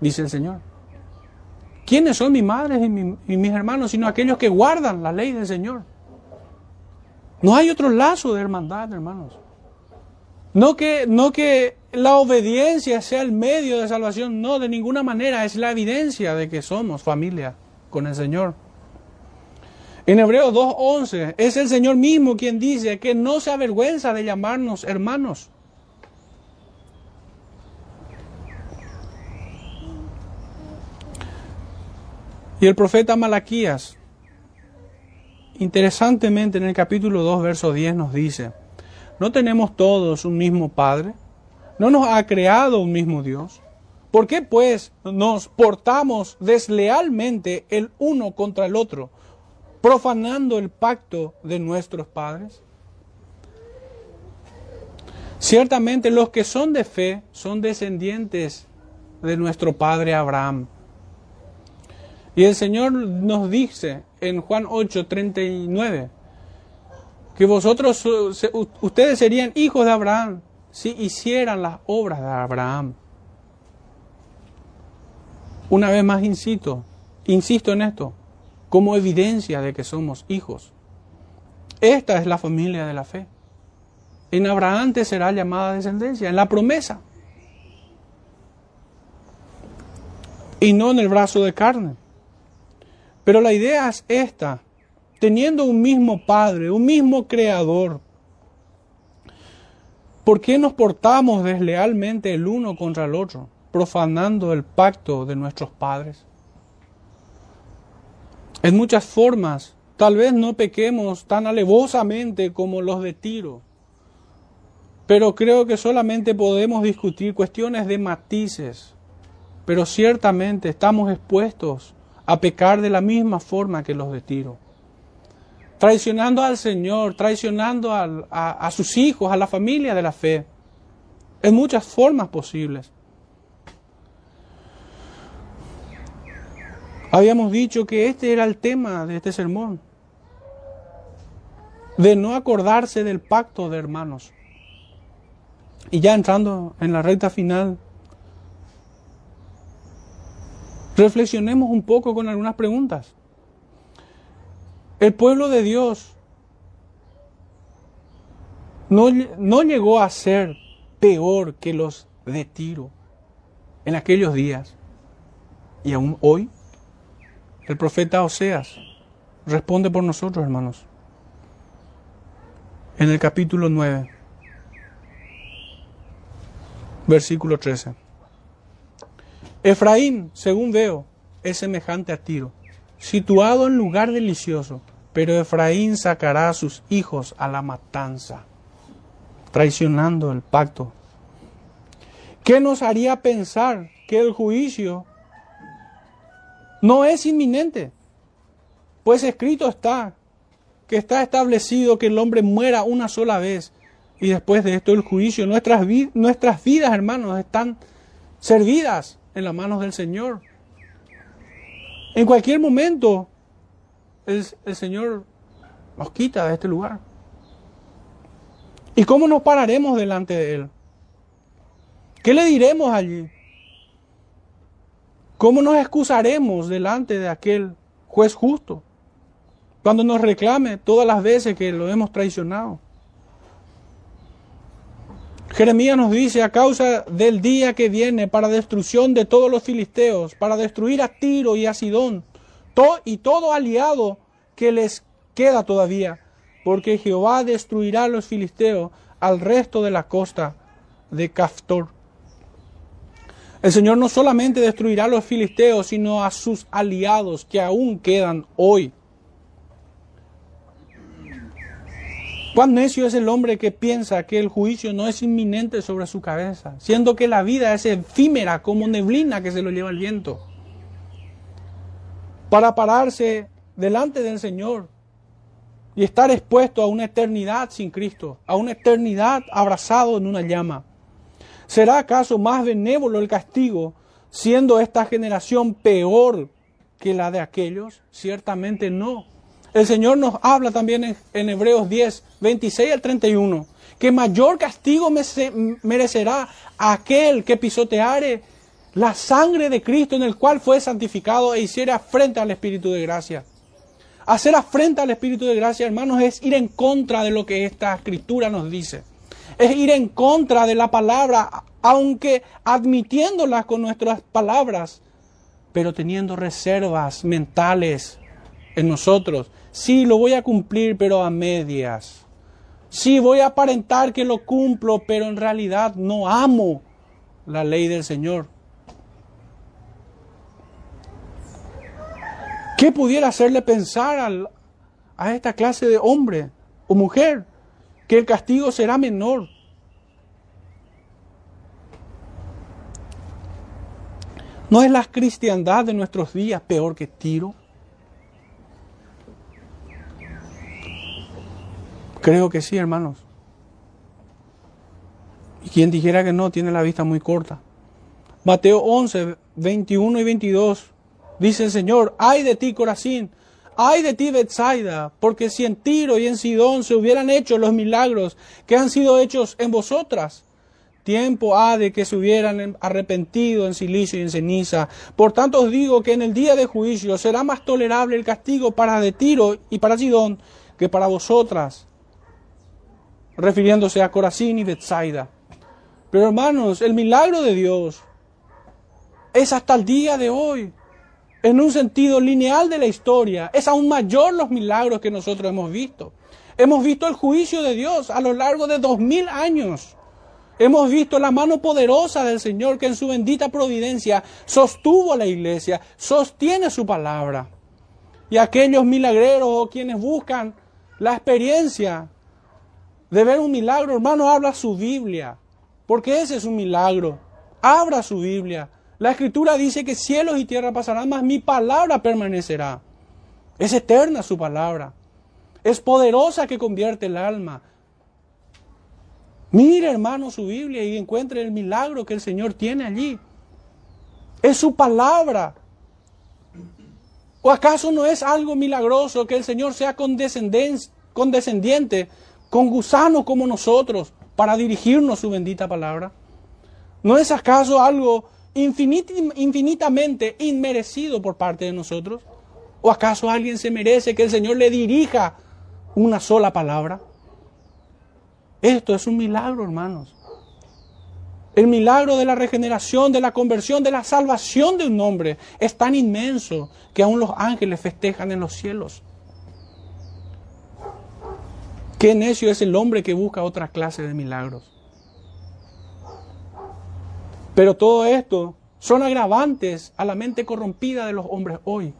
dice el Señor. ¿Quiénes son mis madres y, mis hermanos? Sino aquellos que guardan la ley del Señor. No hay otro lazo de hermandad, hermanos. No que, no que la obediencia sea el medio de salvación, no, de ninguna manera, es la evidencia de que somos familia con el Señor. En Hebreos 2.11 es el Señor mismo quien dice que no se avergüenza de llamarnos hermanos. Y el profeta Malaquías, interesantemente en el capítulo 2, verso 10 nos dice, ¿no tenemos todos un mismo Padre? ¿No nos ha creado un mismo Dios? ¿Por qué pues nos portamos deslealmente el uno contra el otro, profanando el pacto de nuestros padres? Ciertamente los que son de fe son descendientes de nuestro padre Abraham. Y el Señor nos dice en Juan 8, 39, que vosotros, ustedes serían hijos de Abraham si hicieran las obras de Abraham. Una vez más insisto, insisto en esto, como evidencia de que somos hijos. Esta es la familia de la fe. En Abraham te será llamada descendencia, en la promesa. Y no en el brazo de carne. Pero la idea es esta, teniendo un mismo Padre, un mismo Creador, ¿por qué nos portamos deslealmente el uno contra el otro? profanando el pacto de nuestros padres. En muchas formas, tal vez no pequemos tan alevosamente como los de Tiro, pero creo que solamente podemos discutir cuestiones de matices, pero ciertamente estamos expuestos a pecar de la misma forma que los de Tiro, traicionando al Señor, traicionando a, a sus hijos, a la familia de la fe, en muchas formas posibles. Habíamos dicho que este era el tema de este sermón, de no acordarse del pacto de hermanos. Y ya entrando en la recta final, reflexionemos un poco con algunas preguntas. El pueblo de Dios no, no llegó a ser peor que los de Tiro en aquellos días y aún hoy. El profeta Oseas responde por nosotros, hermanos. En el capítulo 9, versículo 13. Efraín, según veo, es semejante a Tiro, situado en lugar delicioso, pero Efraín sacará a sus hijos a la matanza, traicionando el pacto. ¿Qué nos haría pensar que el juicio no es inminente, pues escrito está que está establecido que el hombre muera una sola vez y después de esto el juicio. Nuestras, nuestras vidas, hermanos, están servidas en las manos del Señor. En cualquier momento el, el Señor nos quita de este lugar. ¿Y cómo nos pararemos delante de Él? ¿Qué le diremos allí? ¿Cómo nos excusaremos delante de aquel juez justo cuando nos reclame todas las veces que lo hemos traicionado? Jeremías nos dice, a causa del día que viene para destrucción de todos los filisteos, para destruir a Tiro y a Sidón, y todo aliado que les queda todavía, porque Jehová destruirá a los filisteos al resto de la costa de Caftor. El Señor no solamente destruirá a los filisteos, sino a sus aliados que aún quedan hoy. Cuán necio es el hombre que piensa que el juicio no es inminente sobre su cabeza, siendo que la vida es efímera como neblina que se lo lleva el viento. Para pararse delante del Señor y estar expuesto a una eternidad sin Cristo, a una eternidad abrazado en una llama. ¿Será acaso más benévolo el castigo, siendo esta generación peor que la de aquellos? Ciertamente no. El Señor nos habla también en, Hebreos 10, 26 al 31, que mayor castigo merecerá aquel que pisoteare la sangre de Cristo en el cual fue santificado e hiciera frente al Espíritu de gracia. Hacer afrenta al Espíritu de gracia, hermanos, es ir en contra de lo que esta escritura nos dice. Es ir en contra de la palabra, aunque admitiéndola con nuestras palabras, pero teniendo reservas mentales en nosotros. Sí, lo voy a cumplir, pero a medias. Sí, voy a aparentar que lo cumplo, pero en realidad no amo la ley del Señor. ¿Qué pudiera hacerle pensar a esta clase de hombre o mujer que el castigo será menor? ¿No es la cristiandad de nuestros días peor que Tiro? Creo que sí, hermanos. Y quien dijera que no, tiene la vista muy corta. Mateo 11, 21 y 22 Dice el Señor, ay de ti Corazín, ay de ti Bethsaida, porque si en Tiro y en Sidón se hubieran hecho los milagros que han sido hechos en vosotras, tiempo ha de que se hubieran arrepentido en silicio y en ceniza. Por tanto os digo que en el día de juicio será más tolerable el castigo para de Tiro y para Sidón que para vosotras, refiriéndose a Corazín y Bethsaida. Pero hermanos, el milagro de Dios es hasta el día de hoy en un sentido lineal de la historia, es aún mayor los milagros que nosotros hemos visto. Hemos visto el juicio de Dios a lo largo de dos mil años. Hemos visto la mano poderosa del Señor que en su bendita providencia sostuvo a la iglesia, sostiene su palabra. Y aquellos milagreros o quienes buscan la experiencia de ver un milagro, hermano, habla su Biblia, porque ese es un milagro. Abra su Biblia, la escritura dice que cielos y tierra pasarán, mas mi palabra permanecerá. Es eterna su palabra. Es poderosa que convierte el alma. Mire, hermano, su Biblia y encuentre el milagro que el Señor tiene allí. Es su palabra. ¿O acaso no es algo milagroso que el Señor sea condescendiente con gusanos como nosotros para dirigirnos su bendita palabra? ¿No es acaso algo infinitamente inmerecido por parte de nosotros? ¿O acaso alguien se merece que el Señor le dirija una sola palabra? Esto es un milagro, hermanos. El milagro de la regeneración, de la conversión, de la salvación de un hombre es tan inmenso que aún los ángeles festejan en los cielos. Qué necio es el hombre que busca otra clase de milagros. Pero todo esto son agravantes a la mente corrompida de los hombres hoy.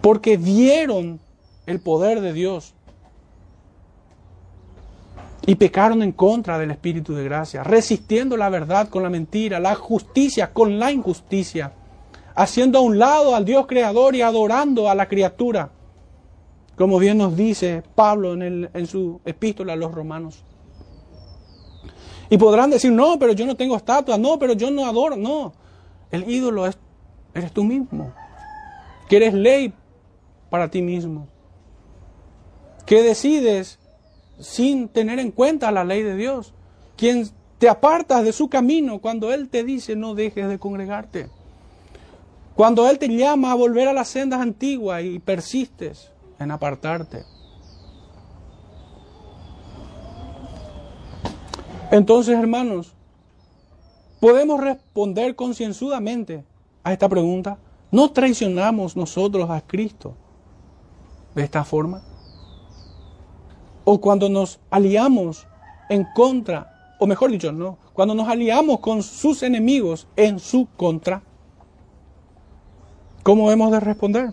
Porque vieron el poder de Dios y pecaron en contra del Espíritu de gracia, resistiendo la verdad con la mentira, la justicia con la injusticia, haciendo a un lado al Dios creador y adorando a la criatura. Como bien nos dice Pablo en, su epístola a los romanos. Y podrán decir, no, pero yo no tengo estatua, no, pero yo no adoro, no. El ídolo es, eres tú mismo, que eres ley para ti mismo, que decides sin tener en cuenta la ley de Dios, quien te apartas de su camino cuando Él te dice no dejes de congregarte, cuando Él te llama a volver a las sendas antiguas y persistes en apartarte. Entonces, hermanos, podemos responder concienzudamente a esta pregunta. ¿No traicionamos nosotros a Cristo de esta forma? O cuando nos aliamos en contra, o mejor dicho, no, cuando nos aliamos con sus enemigos en su contra, ¿cómo hemos de responder?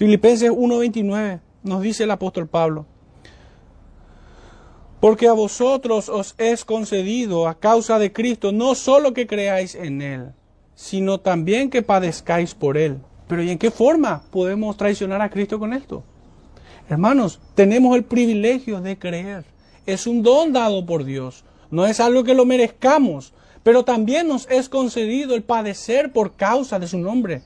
Filipenses 1:29 nos dice el apóstol Pablo, porque a vosotros os es concedido a causa de Cristo no solo que creáis en Él, sino también que padezcáis por Él. Pero ¿y en qué forma podemos traicionar a Cristo con esto? Hermanos, tenemos el privilegio de creer. Es un don dado por Dios. No es algo que lo merezcamos, pero también nos es concedido el padecer por causa de su nombre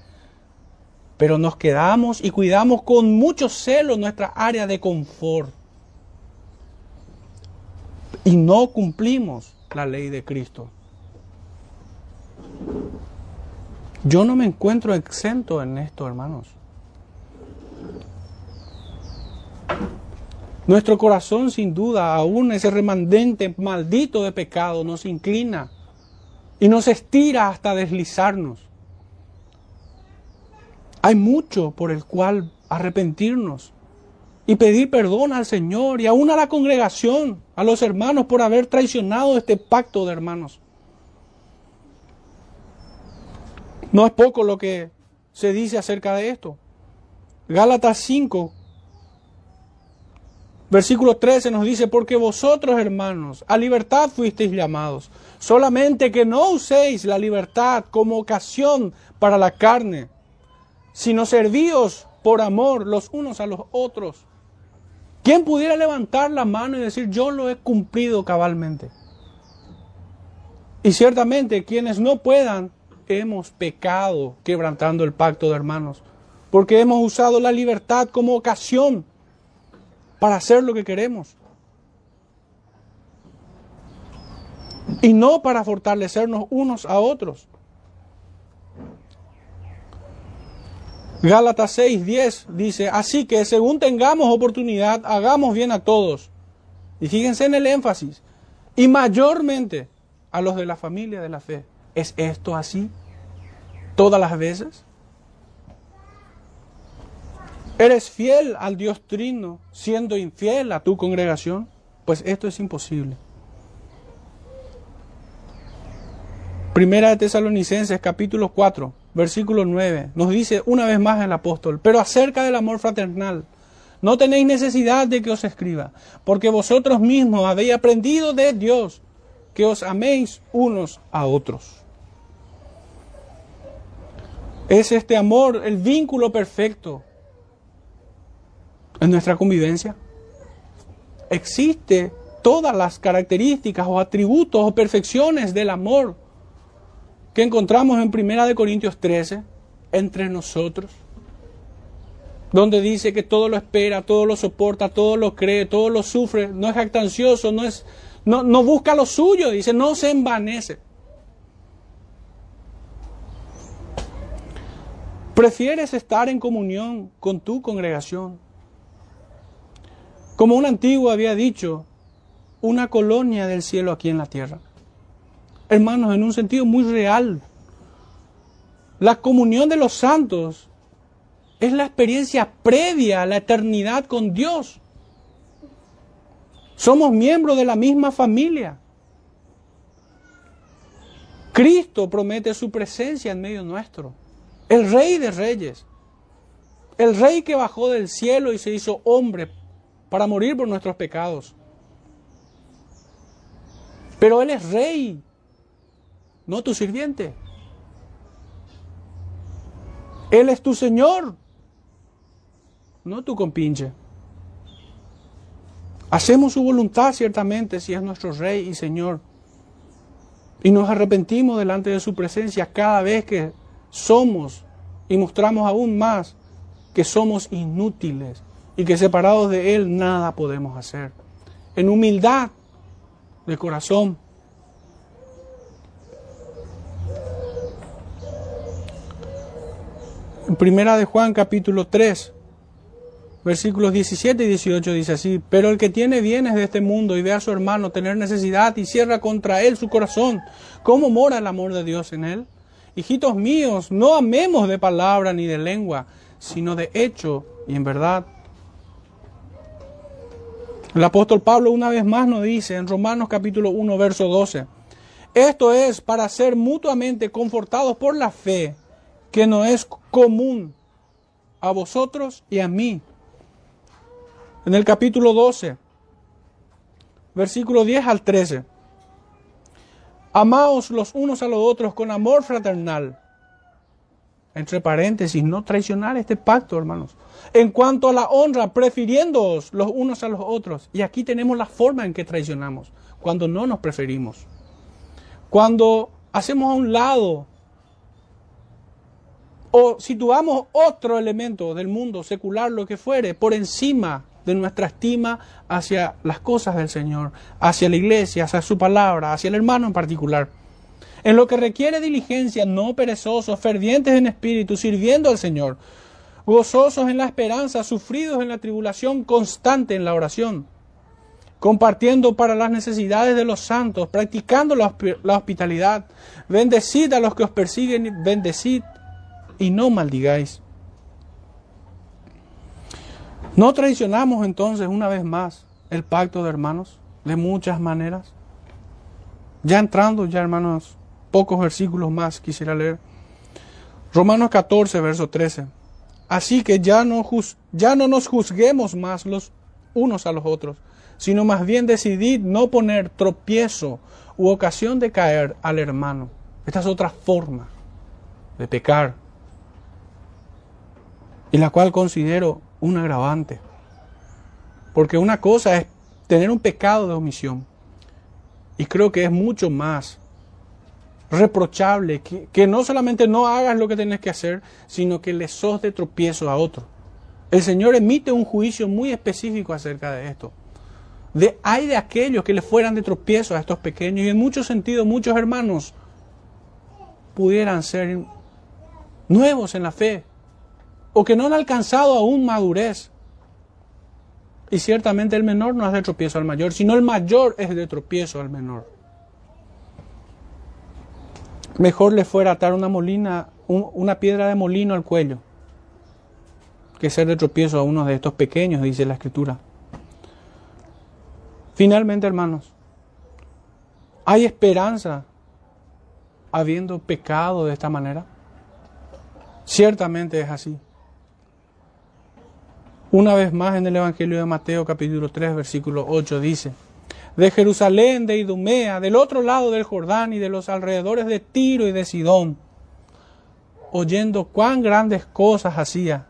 pero nos quedamos y cuidamos con mucho celo nuestra área de confort. Y no cumplimos la ley de Cristo. Yo no me encuentro exento en esto, hermanos. Nuestro corazón, sin duda, aún ese remandente maldito de pecado, nos inclina y nos estira hasta deslizarnos. Hay mucho por el cual arrepentirnos y pedir perdón al Señor y aún a la congregación, a los hermanos por haber traicionado este pacto de hermanos. No es poco lo que se dice acerca de esto. Gálatas 5, versículo 13 nos dice, porque vosotros hermanos a libertad fuisteis llamados, solamente que no uséis la libertad como ocasión para la carne sino servíos por amor los unos a los otros. ¿Quién pudiera levantar la mano y decir, yo lo he cumplido cabalmente? Y ciertamente quienes no puedan, hemos pecado quebrantando el pacto de hermanos, porque hemos usado la libertad como ocasión para hacer lo que queremos. Y no para fortalecernos unos a otros. Gálatas 6, 10 dice, así que según tengamos oportunidad, hagamos bien a todos. Y fíjense en el énfasis. Y mayormente a los de la familia de la fe. ¿Es esto así todas las veces? ¿Eres fiel al Dios Trino siendo infiel a tu congregación? Pues esto es imposible. Primera de Tesalonicenses capítulo 4 versículo 9, nos dice una vez más el apóstol, pero acerca del amor fraternal, no tenéis necesidad de que os escriba, porque vosotros mismos habéis aprendido de Dios que os améis unos a otros. ¿Es este amor el vínculo perfecto en nuestra convivencia? ¿Existe todas las características o atributos o perfecciones del amor que encontramos en Primera de Corintios 13 entre nosotros, donde dice que todo lo espera, todo lo soporta, todo lo cree, todo lo sufre, no es jactancioso, no es no, no busca lo suyo, dice, no se envanece. ¿Prefieres estar en comunión con tu congregación? Como un antiguo había dicho, una colonia del cielo aquí en la tierra hermanos, en un sentido muy real. La comunión de los santos es la experiencia previa a la eternidad con Dios. Somos miembros de la misma familia. Cristo promete su presencia en medio nuestro. El rey de reyes. El rey que bajó del cielo y se hizo hombre para morir por nuestros pecados. Pero Él es rey no tu sirviente. Él es tu Señor. no tu compinche. Hacemos su voluntad ciertamente si es nuestro Rey y Señor. Y nos arrepentimos delante de su presencia cada vez que somos y mostramos aún más que somos inútiles y que separados de Él nada podemos hacer. En humildad de corazón. En primera de Juan capítulo 3, versículos 17 y 18 dice así, pero el que tiene bienes de este mundo y ve a su hermano tener necesidad y cierra contra él su corazón, ¿cómo mora el amor de Dios en él? Hijitos míos, no amemos de palabra ni de lengua, sino de hecho y en verdad. El apóstol Pablo una vez más nos dice en Romanos capítulo 1, verso 12, esto es para ser mutuamente confortados por la fe que no es común a vosotros y a mí. En el capítulo 12, versículo 10 al 13. Amaos los unos a los otros con amor fraternal entre paréntesis, no traicionar este pacto, hermanos. En cuanto a la honra, prefiriéndoos los unos a los otros. Y aquí tenemos la forma en que traicionamos, cuando no nos preferimos. Cuando hacemos a un lado o situamos otro elemento del mundo secular, lo que fuere, por encima de nuestra estima hacia las cosas del Señor, hacia la iglesia, hacia su palabra, hacia el hermano en particular. En lo que requiere diligencia, no perezosos, fervientes en espíritu, sirviendo al Señor, gozosos en la esperanza, sufridos en la tribulación, constante en la oración, compartiendo para las necesidades de los santos, practicando la, hospitalidad, bendecid a los que os persiguen, bendecid y no maldigáis. No traicionamos entonces una vez más el pacto de hermanos de muchas maneras. Ya entrando, ya hermanos, pocos versículos más quisiera leer. Romanos 14, verso 13. Así que ya no, ya no nos juzguemos más los unos a los otros, sino más bien decidid no poner tropiezo u ocasión de caer al hermano. Esta es otra forma de pecar, y la cual considero un agravante. Porque una cosa es tener un pecado de omisión, y creo que es mucho más reprochable, que, no solamente no hagas lo que tienes que hacer, sino que le sos de tropiezo a otro. El Señor emite un juicio muy específico acerca de esto. De, hay de aquellos que le fueran de tropiezo a estos pequeños y en muchos sentidos muchos hermanos pudieran ser nuevos en la fe o que no han alcanzado aún madurez. Y ciertamente el menor no es de tropiezo al mayor, sino el mayor es de tropiezo al menor. Mejor le fuera atar una molina, una piedra de molino al cuello, que ser de tropiezo a uno de estos pequeños, dice la escritura. Finalmente, hermanos, ¿hay esperanza habiendo pecado de esta manera? Ciertamente es así. Una vez más en el Evangelio de Mateo capítulo 3 versículo 8 dice, de Jerusalén, de Idumea, del otro lado del Jordán y de los alrededores de Tiro y de Sidón, oyendo cuán grandes cosas hacía,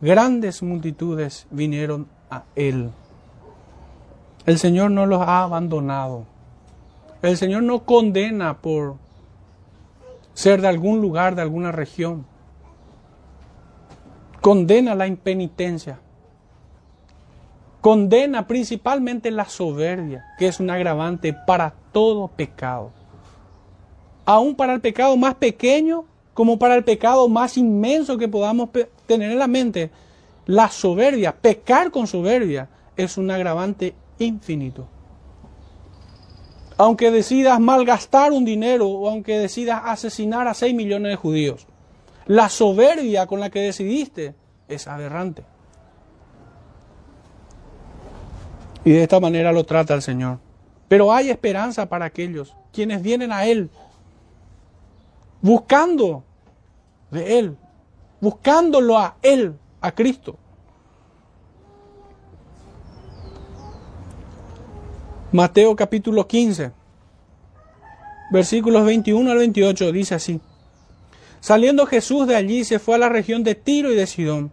grandes multitudes vinieron a él. El Señor no los ha abandonado. El Señor no condena por ser de algún lugar, de alguna región. Condena la impenitencia condena principalmente la soberbia, que es un agravante para todo pecado. Aún para el pecado más pequeño como para el pecado más inmenso que podamos tener en la mente, la soberbia, pecar con soberbia, es un agravante infinito. Aunque decidas malgastar un dinero o aunque decidas asesinar a 6 millones de judíos, la soberbia con la que decidiste es aberrante. Y de esta manera lo trata el Señor. Pero hay esperanza para aquellos quienes vienen a Él, buscando de Él, buscándolo a Él, a Cristo. Mateo capítulo 15, versículos 21 al 28 dice así. Saliendo Jesús de allí se fue a la región de Tiro y de Sidón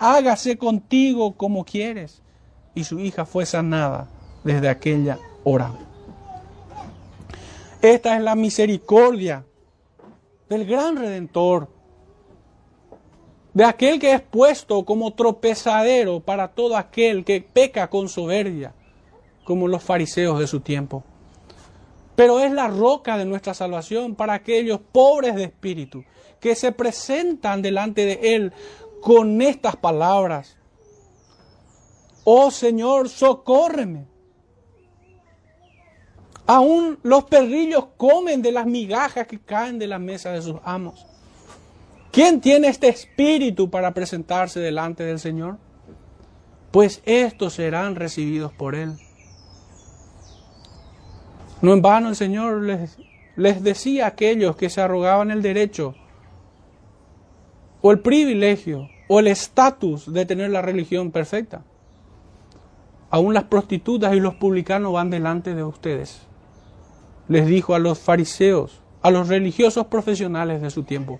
hágase contigo como quieres. Y su hija fue sanada desde aquella hora. Esta es la misericordia del gran redentor, de aquel que es puesto como tropezadero para todo aquel que peca con soberbia como los fariseos de su tiempo. Pero es la roca de nuestra salvación para aquellos pobres de espíritu que se presentan delante de Él con estas palabras. Oh Señor, socórreme. Aún los perrillos comen de las migajas que caen de la mesa de sus amos. ¿Quién tiene este espíritu para presentarse delante del Señor? Pues estos serán recibidos por Él. No en vano el Señor les, les decía a aquellos que se arrogaban el derecho o el privilegio o el estatus de tener la religión perfecta. Aún las prostitutas y los publicanos van delante de ustedes. Les dijo a los fariseos, a los religiosos profesionales de su tiempo.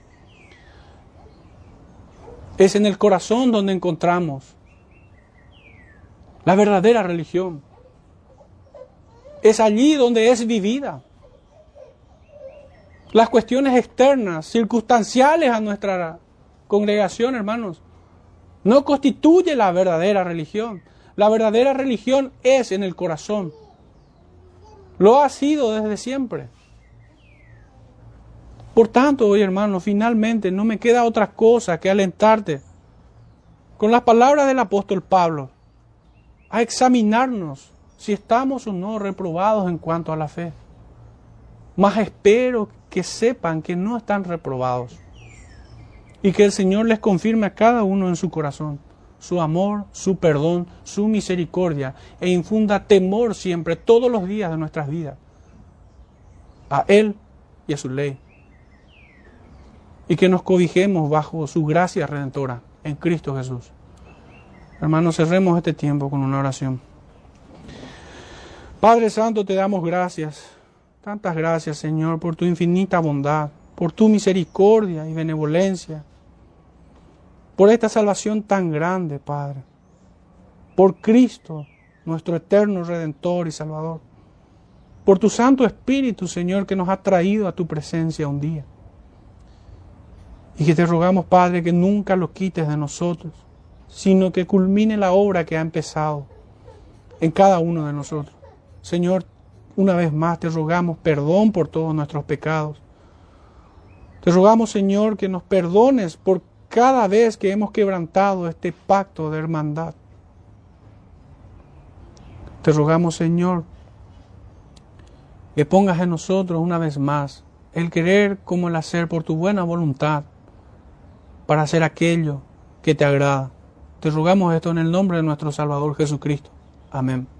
Es en el corazón donde encontramos la verdadera religión es allí donde es vivida. Las cuestiones externas, circunstanciales a nuestra congregación, hermanos, no constituye la verdadera religión. La verdadera religión es en el corazón. Lo ha sido desde siempre. Por tanto, hoy hermano, finalmente no me queda otra cosa que alentarte con las palabras del apóstol Pablo a examinarnos si estamos o no reprobados en cuanto a la fe. Mas espero que sepan que no están reprobados y que el Señor les confirme a cada uno en su corazón su amor, su perdón, su misericordia e infunda temor siempre, todos los días de nuestras vidas, a Él y a su ley. Y que nos cobijemos bajo su gracia redentora en Cristo Jesús. Hermanos, cerremos este tiempo con una oración. Padre Santo, te damos gracias, tantas gracias Señor, por tu infinita bondad, por tu misericordia y benevolencia, por esta salvación tan grande, Padre, por Cristo, nuestro eterno Redentor y Salvador, por tu Santo Espíritu, Señor, que nos ha traído a tu presencia un día. Y que te rogamos, Padre, que nunca lo quites de nosotros, sino que culmine la obra que ha empezado en cada uno de nosotros. Señor, una vez más te rogamos perdón por todos nuestros pecados. Te rogamos, Señor, que nos perdones por cada vez que hemos quebrantado este pacto de hermandad. Te rogamos, Señor, que pongas en nosotros una vez más el querer como el hacer por tu buena voluntad para hacer aquello que te agrada. Te rogamos esto en el nombre de nuestro Salvador Jesucristo. Amén.